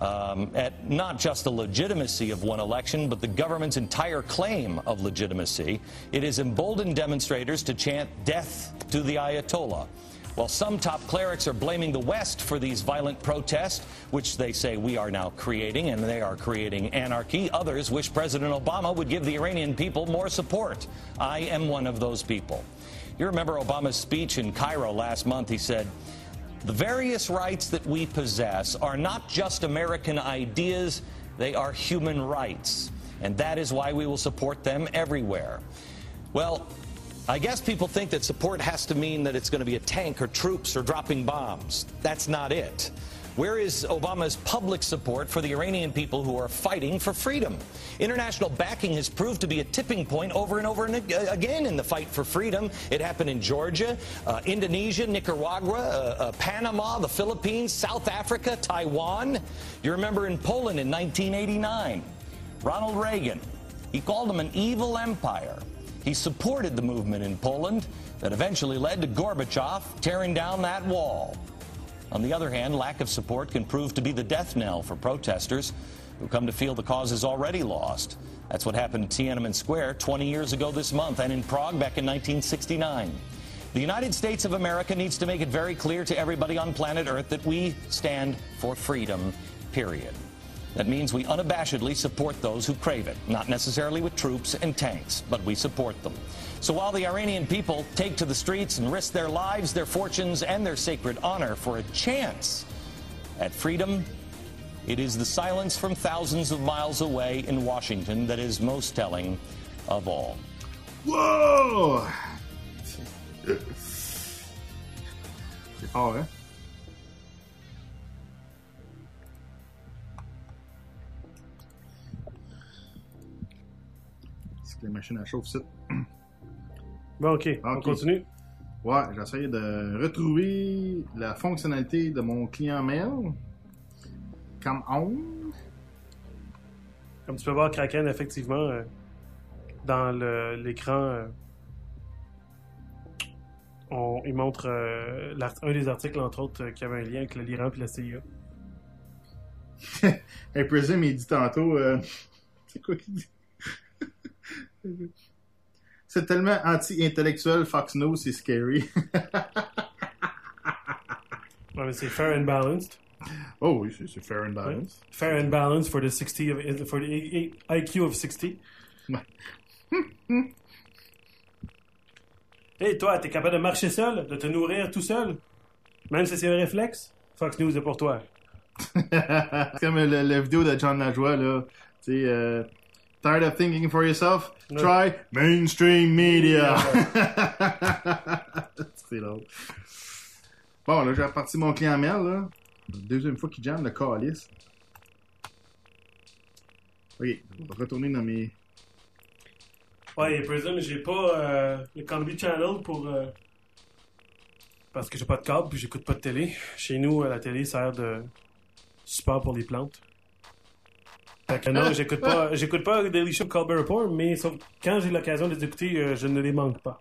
um, at not just the legitimacy of one election, but the government's entire claim of legitimacy. It has emboldened demonstrators to chant death to the Ayatollah. While some top clerics are blaming the West for these violent protests, which they say we are now creating, and they are creating anarchy, others wish President Obama would give the Iranian people more support. I am one of those people. You remember Obama's speech in Cairo last month? He said, The various rights that we possess are not just American ideas, they are human rights. And that is why we will support them everywhere. Well, I guess people think that support has to mean that it's going to be a tank or troops or dropping bombs. That's not it. Where is Obama's public support for the Iranian people who are fighting for freedom? International backing has proved to be a tipping point over and over and again in the fight for freedom. It happened in Georgia, uh, Indonesia, Nicaragua, uh, uh, Panama, the Philippines, South Africa, Taiwan. You remember in Poland in 1989, Ronald Reagan, he called them an evil empire. He supported the movement in Poland that eventually led to Gorbachev tearing down that wall. On the other hand, lack of support can prove to be the death knell for protesters who come to feel the cause is already lost. That's what happened in Tiananmen Square 20 years ago this month and in Prague back in 1969. The United States of America needs to make it very clear to everybody on planet Earth that we stand for freedom, period. That means we unabashedly support those who crave it, not necessarily with troops and tanks, but we support them. So while the Iranian people take to the streets and risk their lives, their fortunes, and their sacred honor for a chance at freedom, it is the silence from thousands of miles away in Washington that is most telling of all. Whoa! Oh, C'est fort, les machines à chauffe. Bon, ok, on continue. Ouais, j'essaie de retrouver la fonctionnalité de mon client mail. Come on. Comme tu peux voir, Kraken, effectivement, euh, dans l'écran, euh, on- il montre euh, un des articles, entre autres, euh, qui avait un lien avec le l'Iran et la CIA. Prism, il dit tantôt. C'est quoi qu'il dit? C'est tellement anti-intellectuel, Fox News, c'est scary. Ouais, mais c'est fair and balanced. Oh oui, c'est- c'est fair and balanced. Fair and balanced for the 60 of, for the IQ of 60. Hey, toi, t'es capable de marcher seul, de te nourrir tout seul? Même si c'est un réflexe? Fox News est pour toi. c'est comme le- la vidéo de John Lajoie, là. Tu sais, euh, Tired of thinking for yourself? Try mainstream media. c'est drôle. Bon, là, j'ai reparti mon client Mel, là. Deuxième fois qu'il jamme le calice. Ok, on va retourner dans mes. Ouais, et Prism, j'ai pas euh, le Comedy Channel pour. euh, parce que j'ai pas de câble puis j'écoute pas de télé. Chez nous, euh, la télé sert de support pour les plantes. Fait que non, j'écoute pas, j'écoute pas Daily Show Colbert Report, mais sauf quand j'ai l'occasion de les écouter, euh, je ne les manque pas.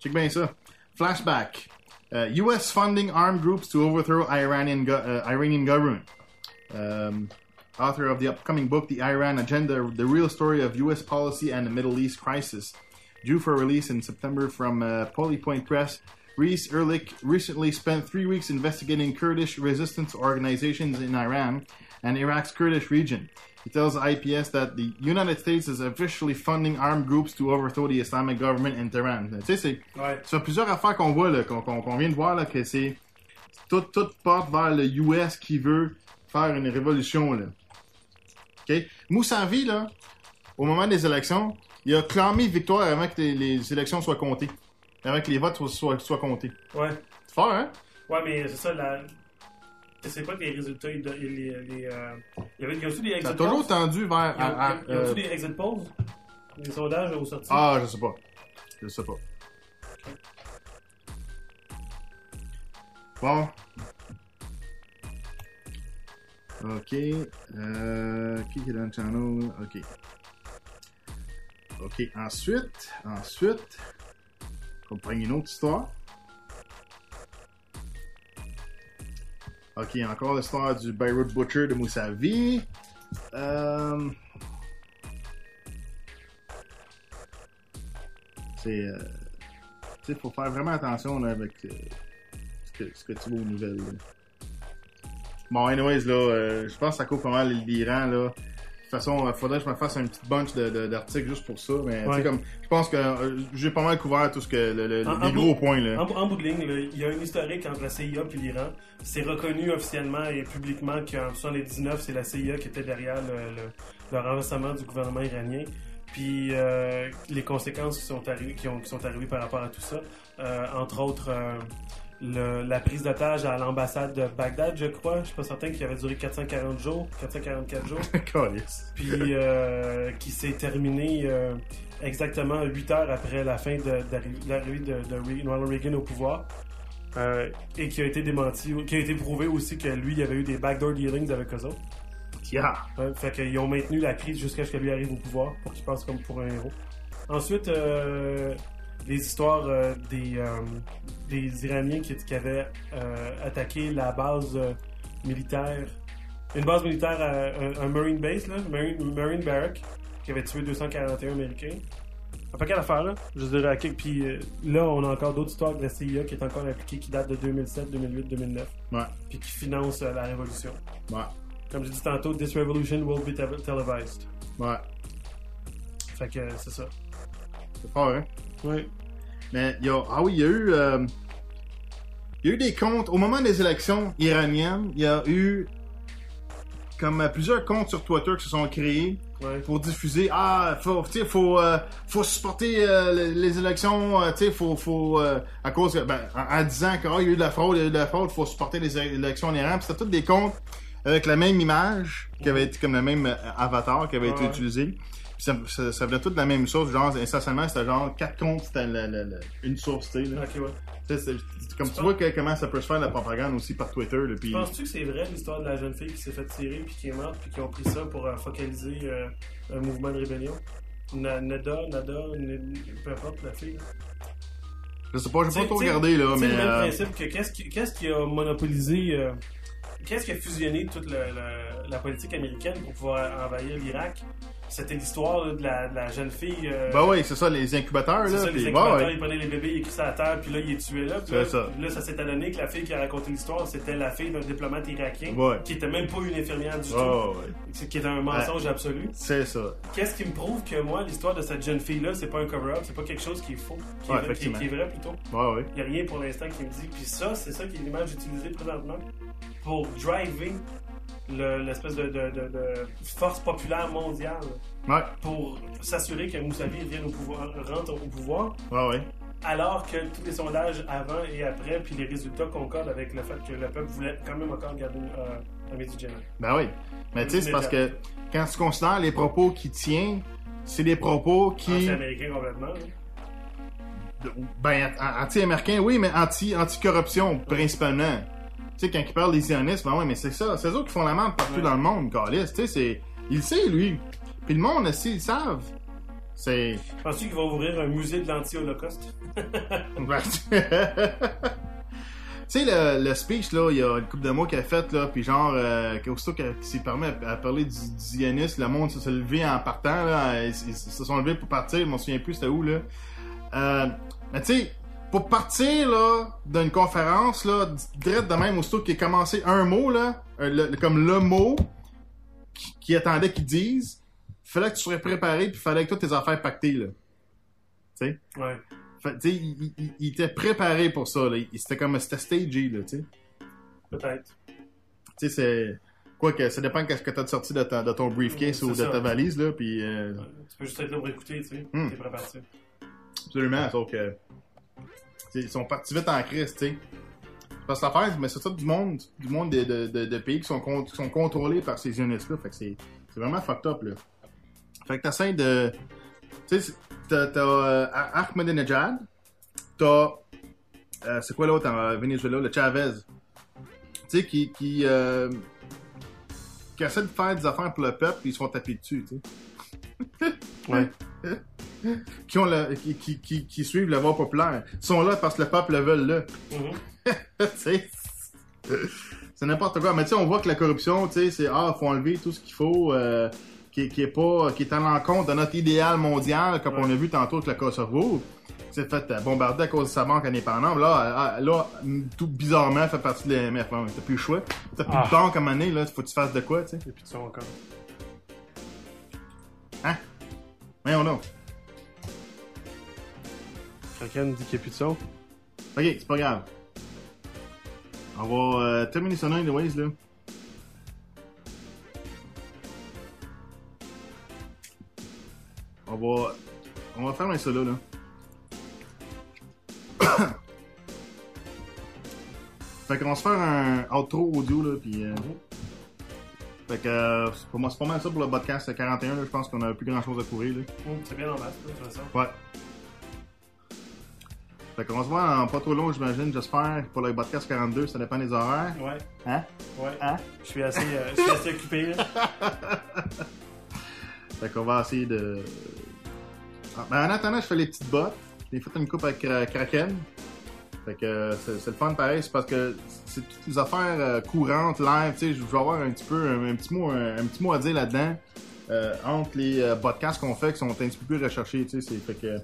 Check bien ça. Flashback. Uh, U.S. funding armed groups to overthrow Iranian go- uh, Iranian government. Um, author of the upcoming book, The Iran Agenda: The Real Story of U.S. Policy and the Middle East Crisis, due for release in September from uh, Polypoint Press. Reese Ehrlich recently spent three weeks investigating Kurdish resistance organizations in Iran and Iraq's Kurdish region. He tells IPS that the United States is officially funding armed groups to overthrow the Islamic government in Tehran. Tu sais, c'est Ouais. plusieurs affaires qu'on voit, là, qu'on vient de voir, là, que c'est tout, tout porte vers le US qui veut faire une révolution, là. OK? Moussavi, là, au moment des élections, il a clamé victoire avant que les, les élections soient comptées. Avant que les votes soient, soient, soient comptés. Ouais. C'est fort, hein? Ouais, mais c'est ça, la. Je sais pas que les résultats, ils les, les, euh, il y avait, il y a aussi des exit Ça a toujours tendu vers... Il y a, à- à- euh, des exit polls, des sondages aux sorties? Ah, je sais pas. Je sais pas. Bon. Ok. Euh, qui est dans le channel? Ok. Ok. Ensuite, ensuite, on prend une autre histoire. Ok, encore l'histoire du Beirut Butcher de Moussavi. Euh... C'est. Euh, tu sais, faut faire vraiment attention là, avec euh, ce, que, tu vois aux nouvelles. là. Bon, anyways, là, euh, je pense que ça couvre pas mal l'Iran, là. De toute façon, il faudrait que je me fasse un petit bunch d'articles juste pour ça. Mais tu Ouais. sais, comme, je pense que euh, j'ai pas mal couvert tout ce que. Le, le- En- les en gros bout- points, là. En, en bout de ligne, là, il y a une historique entre la CIA et l'Iran. C'est reconnu officiellement et publiquement qu'en 1979, c'est la CIA qui était derrière le, le- le renversement du gouvernement iranien. Puis euh, les conséquences qui sont, arrivées, qui, ont- qui sont arrivées par rapport à tout ça, euh, entre autres euh, le- la prise d'otage à l'ambassade de Bagdad, je crois. Je suis pas certain qu'il avait duré 440 jours, 444 jours. Puis euh, qui s'est terminé euh, exactement 8 heures après la fin de, de l'arrivée de, de Re- Ronald Reagan au pouvoir. Euh, et qui a été démenti, qui a été prouvé aussi que lui, il y avait eu des backdoor dealings avec eux autres. Yeah. Ouais, fait qu'ils ont maintenu la crise jusqu'à ce que lui arrive au pouvoir pour qu'il passe comme pour un héros. Ensuite, euh, les histoires euh, des, euh, des Iraniens qui, qui avaient euh, attaqué la base militaire, une base militaire, à- un, un Marine Base, là, Marine, Marine Barrack, qui avait tué 241 Américains. Un paquet d'affaires, là. Je dirais, quel- puis là, on a encore d'autres histoires de la CIA qui est encore impliquée, qui datent de 2007, 2008, 2009. Ouais. Puis qui finance la révolution. Ouais. Comme j'ai dit tantôt, this revolution will be te- televised. Ouais. Fait que c'est ça. C'est fort, hein? Oui. Mais il y a, ah oui, il y a eu, euh, il y a eu des comptes au moment des élections iraniennes. Il y a eu comme euh, plusieurs comptes sur Twitter qui se sont créés pour diffuser. Ah, faut, faut, euh, faut supporter euh, les, les élections. tu sais, faut, faut, à cause, ben, en, en disant qu'il y a eu de la fraude, il y a eu de la fraude, faut supporter les élections en Iran. C'était tous des comptes avec la même image, qui avait été comme le même avatar qui avait été utilisé. Puis ça, ça, ça venait tout de la même source, genre, essentiellement, c'était genre quatre comptes, c'était le- le- une source, tu sais. là. Ok, ouais. Tu sais, c'est- c'est comme tu vois que, comment ça peut se faire la propagande aussi par Twitter, là, puis... Penses-tu que c'est vrai l'histoire de la jeune fille qui s'est fait tirer puis qui est morte puis qui ont pris ça pour euh, focaliser euh, un mouvement de rébellion? Na- Nada, Nada, N- peu importe la fille. là. Je sais pas, j'ai pas T'sais- trop t'sais- regardé, là, t'sais mais... le même euh, principe que qu'est-ce qui, qu'est-ce qui a monopolisé, euh, qu'est-ce qui a fusionné toute le- la politique américaine pour pouvoir envahir l'Irak? C'était l'histoire de, la, de la jeune fille. euh, Ben oui, c'est ça, les incubateurs, c'est là, ça, les ouais, incubateurs, ouais. ils prenaient les bébés, ils écrivaient ça à terre, puis là, ils les tuaient là. Puis là, ça. puis là, ça s'est donné que la fille qui a raconté l'histoire, c'était la fille d'un diplomate irakien, Ouais. qui était même pas une infirmière du Ouais, tout. ouais. Qui était un mensonge Ouais. absolu. C'est ça. Qu'est-ce qui me prouve que moi, l'histoire de cette jeune fille-là, c'est pas un cover-up, c'est pas quelque chose qui est faux, qui, Ouais, est, vrai- qui, qui est vrai plutôt. Ouais, ouais. Il n'y a rien pour l'instant qui me dit. Puis ça, c'est ça qui est l'image utilisée présentement pour driver le- l'espèce de, de- de- de force populaire mondiale. Ouais. Pour s'assurer que Moussavi revienne au pouvoir, rentre au pouvoir. Ouais, ouais. Alors que tous les sondages avant et après, puis les résultats concordent avec le fait que le peuple voulait quand même encore garder euh, un médicament. Ben oui. Mais tu sais, c'est parce que quand tu considères les propos qu'il tient, c'est des propos qui... C'est américain complètement. Ben, an- anti-américain, oui, mais anti- anti-corruption, principalement. Tu sais, quand il parle des sionistes, ben oui, mais c'est ça. C'est eux qui font la merde partout Ouais. dans le monde, Calis. Tu sais, c'est... Il le sait, lui. Puis le monde aussi, ils le savent. C'est... Penses-tu qu'ils vont ouvrir un musée de l'anti-holocauste? Tu sais, le, le speech, là, il y a une couple de mots qu'il a fait, là, puis genre, euh, qu'aussitôt qu'il s'est permis à, à parler du, zionisme, le monde s'est levé en partant, là, ils se sont levés pour partir, je m'en souviens plus c'était où, là. Euh, mais tu sais, pour partir, là, d'une conférence, là, direct de même, aussitôt qu'il a commencé un mot, là, euh, le- comme le mot qui, qui attendait qu'il dise, fallait que tu sois préparé, puis fallait que toutes tes affaires pactées, là. Tu sais? Ouais. Fait, tu sais, il, il- il- il était préparé pour ça, là. C'était comme, c'était stagé, là, tu sais. Peut-être. Tu sais, c'est... Quoi que, ça dépend de ce que t'as sorti de, ta- de ton briefcase ou de ça. ta valise, là, puis... euh, Tu peux juste être là pour écouter, tu sais. Hmm. T'es prêt à partir. Absolument, sauf que... Ils sont partis vite en crise, tu sais. Parce que l'affaire, mais c'est ça du monde, du monde de, de, de, de pays qui sont, con- qui sont contrôlés par ces sionistes-là. Fait que c'est c'est vraiment fucked up, là. Fait que t'essaies de... Tu sais, t'as t'as, euh, Ahmadinejad, t'as... euh, c'est quoi l'autre en Venezuela? Le Chavez. Tu sais, qui... qui euh, qui essaie de faire des affaires pour le peuple, puis ils se font taper dessus, tu sais. Ouais. qui, ont le- qui, qui, qui, qui suivent la voie populaire. Ils sont là parce que le peuple le veut là. sais, c'est n'importe quoi. Mais tu sais, on voit que la corruption, tu sais, c'est ah, faut enlever tout ce qu'il faut, euh, qui, qui est pas, qui est à l'encontre de notre idéal mondial, comme on a vu tantôt avec le Kosovo. C'est fait euh, bombarder à cause de sa banque indépendante. Là, euh, là, tout bizarrement, fait partie de l'AMF. T'as plus le choix. T'as plus Ah. de banque à donné, là. Faut que tu fasses de quoi, tu sais. Et puis tu encore. Hein? Voyons donc. Quelqu'un me dit qu'il n'y a plus de son. Ok, c'est pas grave. On va euh, terminer ça là, anyways, là. On va... On va fermer ça là, là. fait qu'on va se faire un outro audio, là, pis... euh, Fait que, euh, c'est pas, c'est pas mal ça pour le podcast 41, là. Je pense qu'on a plus grand chose à courir, là. Hum, C'est bien de toute façon. Ouais. Fait qu'on se voit en pas trop long, j'imagine, j'espère, pour le podcast 42, ça dépend des horaires. Ouais. Hein? Ouais. Hein? Je suis assez, euh, je suis assez occupé, là. Fait qu'on va essayer de... Ah, ben, en attendant, je fais les petites bottes. J'ai fait une coupe avec Kra- Kraken. Fait que euh, c'est le fun pareil, c'est parce que c'est toutes les affaires euh, courantes, live, tu sais, je vais avoir un petit peu, un, un petit mot, un, un petit mot à dire là-dedans, euh, entre les euh, podcasts qu'on fait qui sont un petit peu plus recherchés, tu sais, c'est fait que...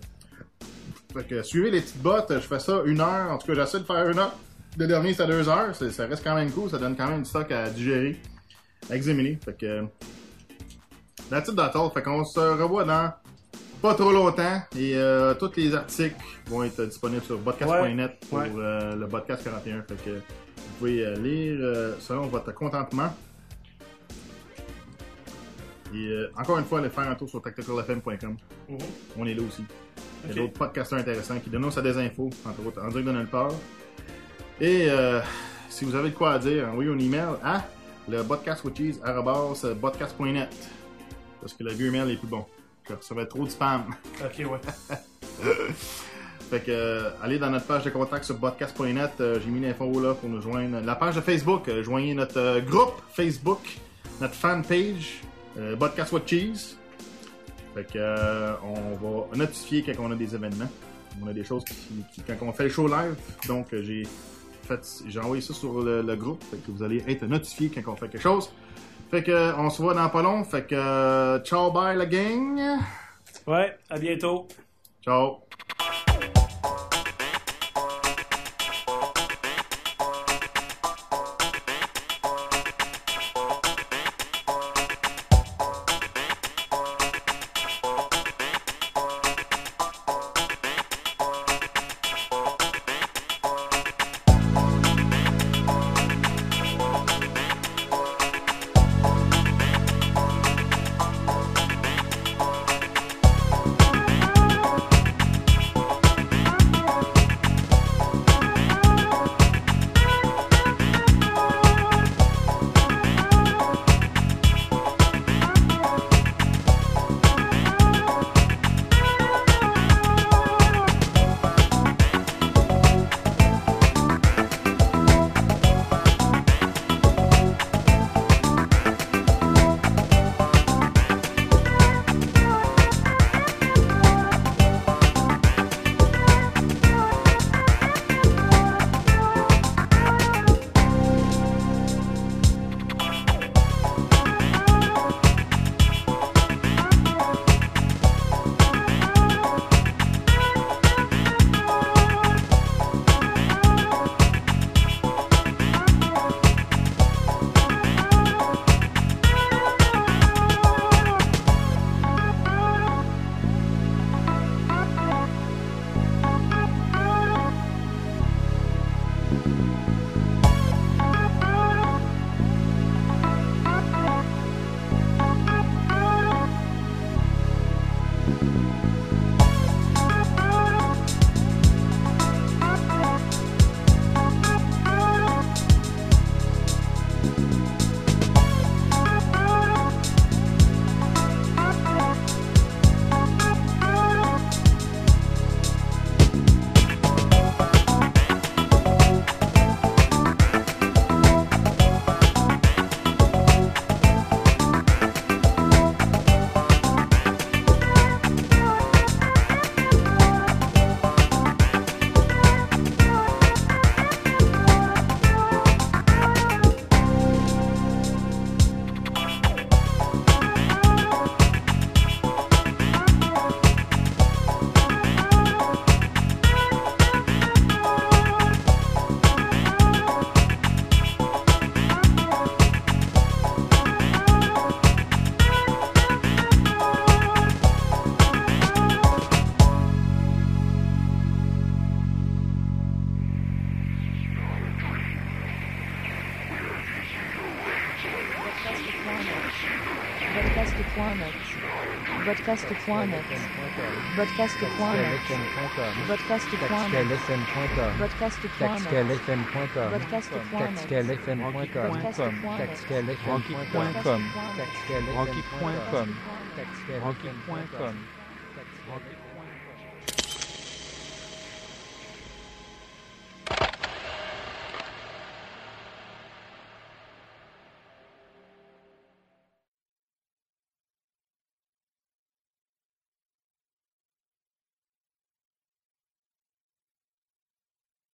Fait que suivez les petites bottes, je fais ça une heure, en tout cas j'essaie de faire une heure. Le dernier c'est à deux heures, ça reste quand même cool, ça donne quand même du stock à digérer, à examiner, fait que... It, that's all. Fait qu'on se revoit dans pas trop longtemps et euh, tous les articles vont être disponibles sur podcast.net pour Ouais. euh, le podcast 41. Fait que vous pouvez euh, lire euh, selon votre contentement. Et encore une fois, allez faire un tour sur tacticalfm.com. Mhm. On est là aussi. Il y a d'autres podcasteurs intéressants qui donnent à des infos, entre autres, en direct de nulle part. Et euh, si vous avez de quoi à dire, envoyez un email à le podcastwitches.net parce que le vieux email est plus bon. Je recevais trop de spam. Ok, ouais. fait que, euh, allez dans notre page de contact sur podcast.net. euh, J'ai mis l'info là pour nous joindre. La page de Facebook, joignez notre groupe Facebook, notre fan page, Podcast with Cheese. Fait que, euh, on va notifier quand on a des événements. On a des choses qui, qui- quand on fait le show live. Donc, euh, j'ai fait, j'ai envoyé ça sur le, le groupe. Fait que vous allez être notifié quand on fait quelque chose. Fait que, euh, on se voit dans pas long. Fait que, ciao, bye la gang. Ouais, à bientôt. Ciao. Vodcast.net. Vodcast.net. Vodcast.net. Vodcast.net. Vodcast.net. Vodcast.net. Vodcast.net.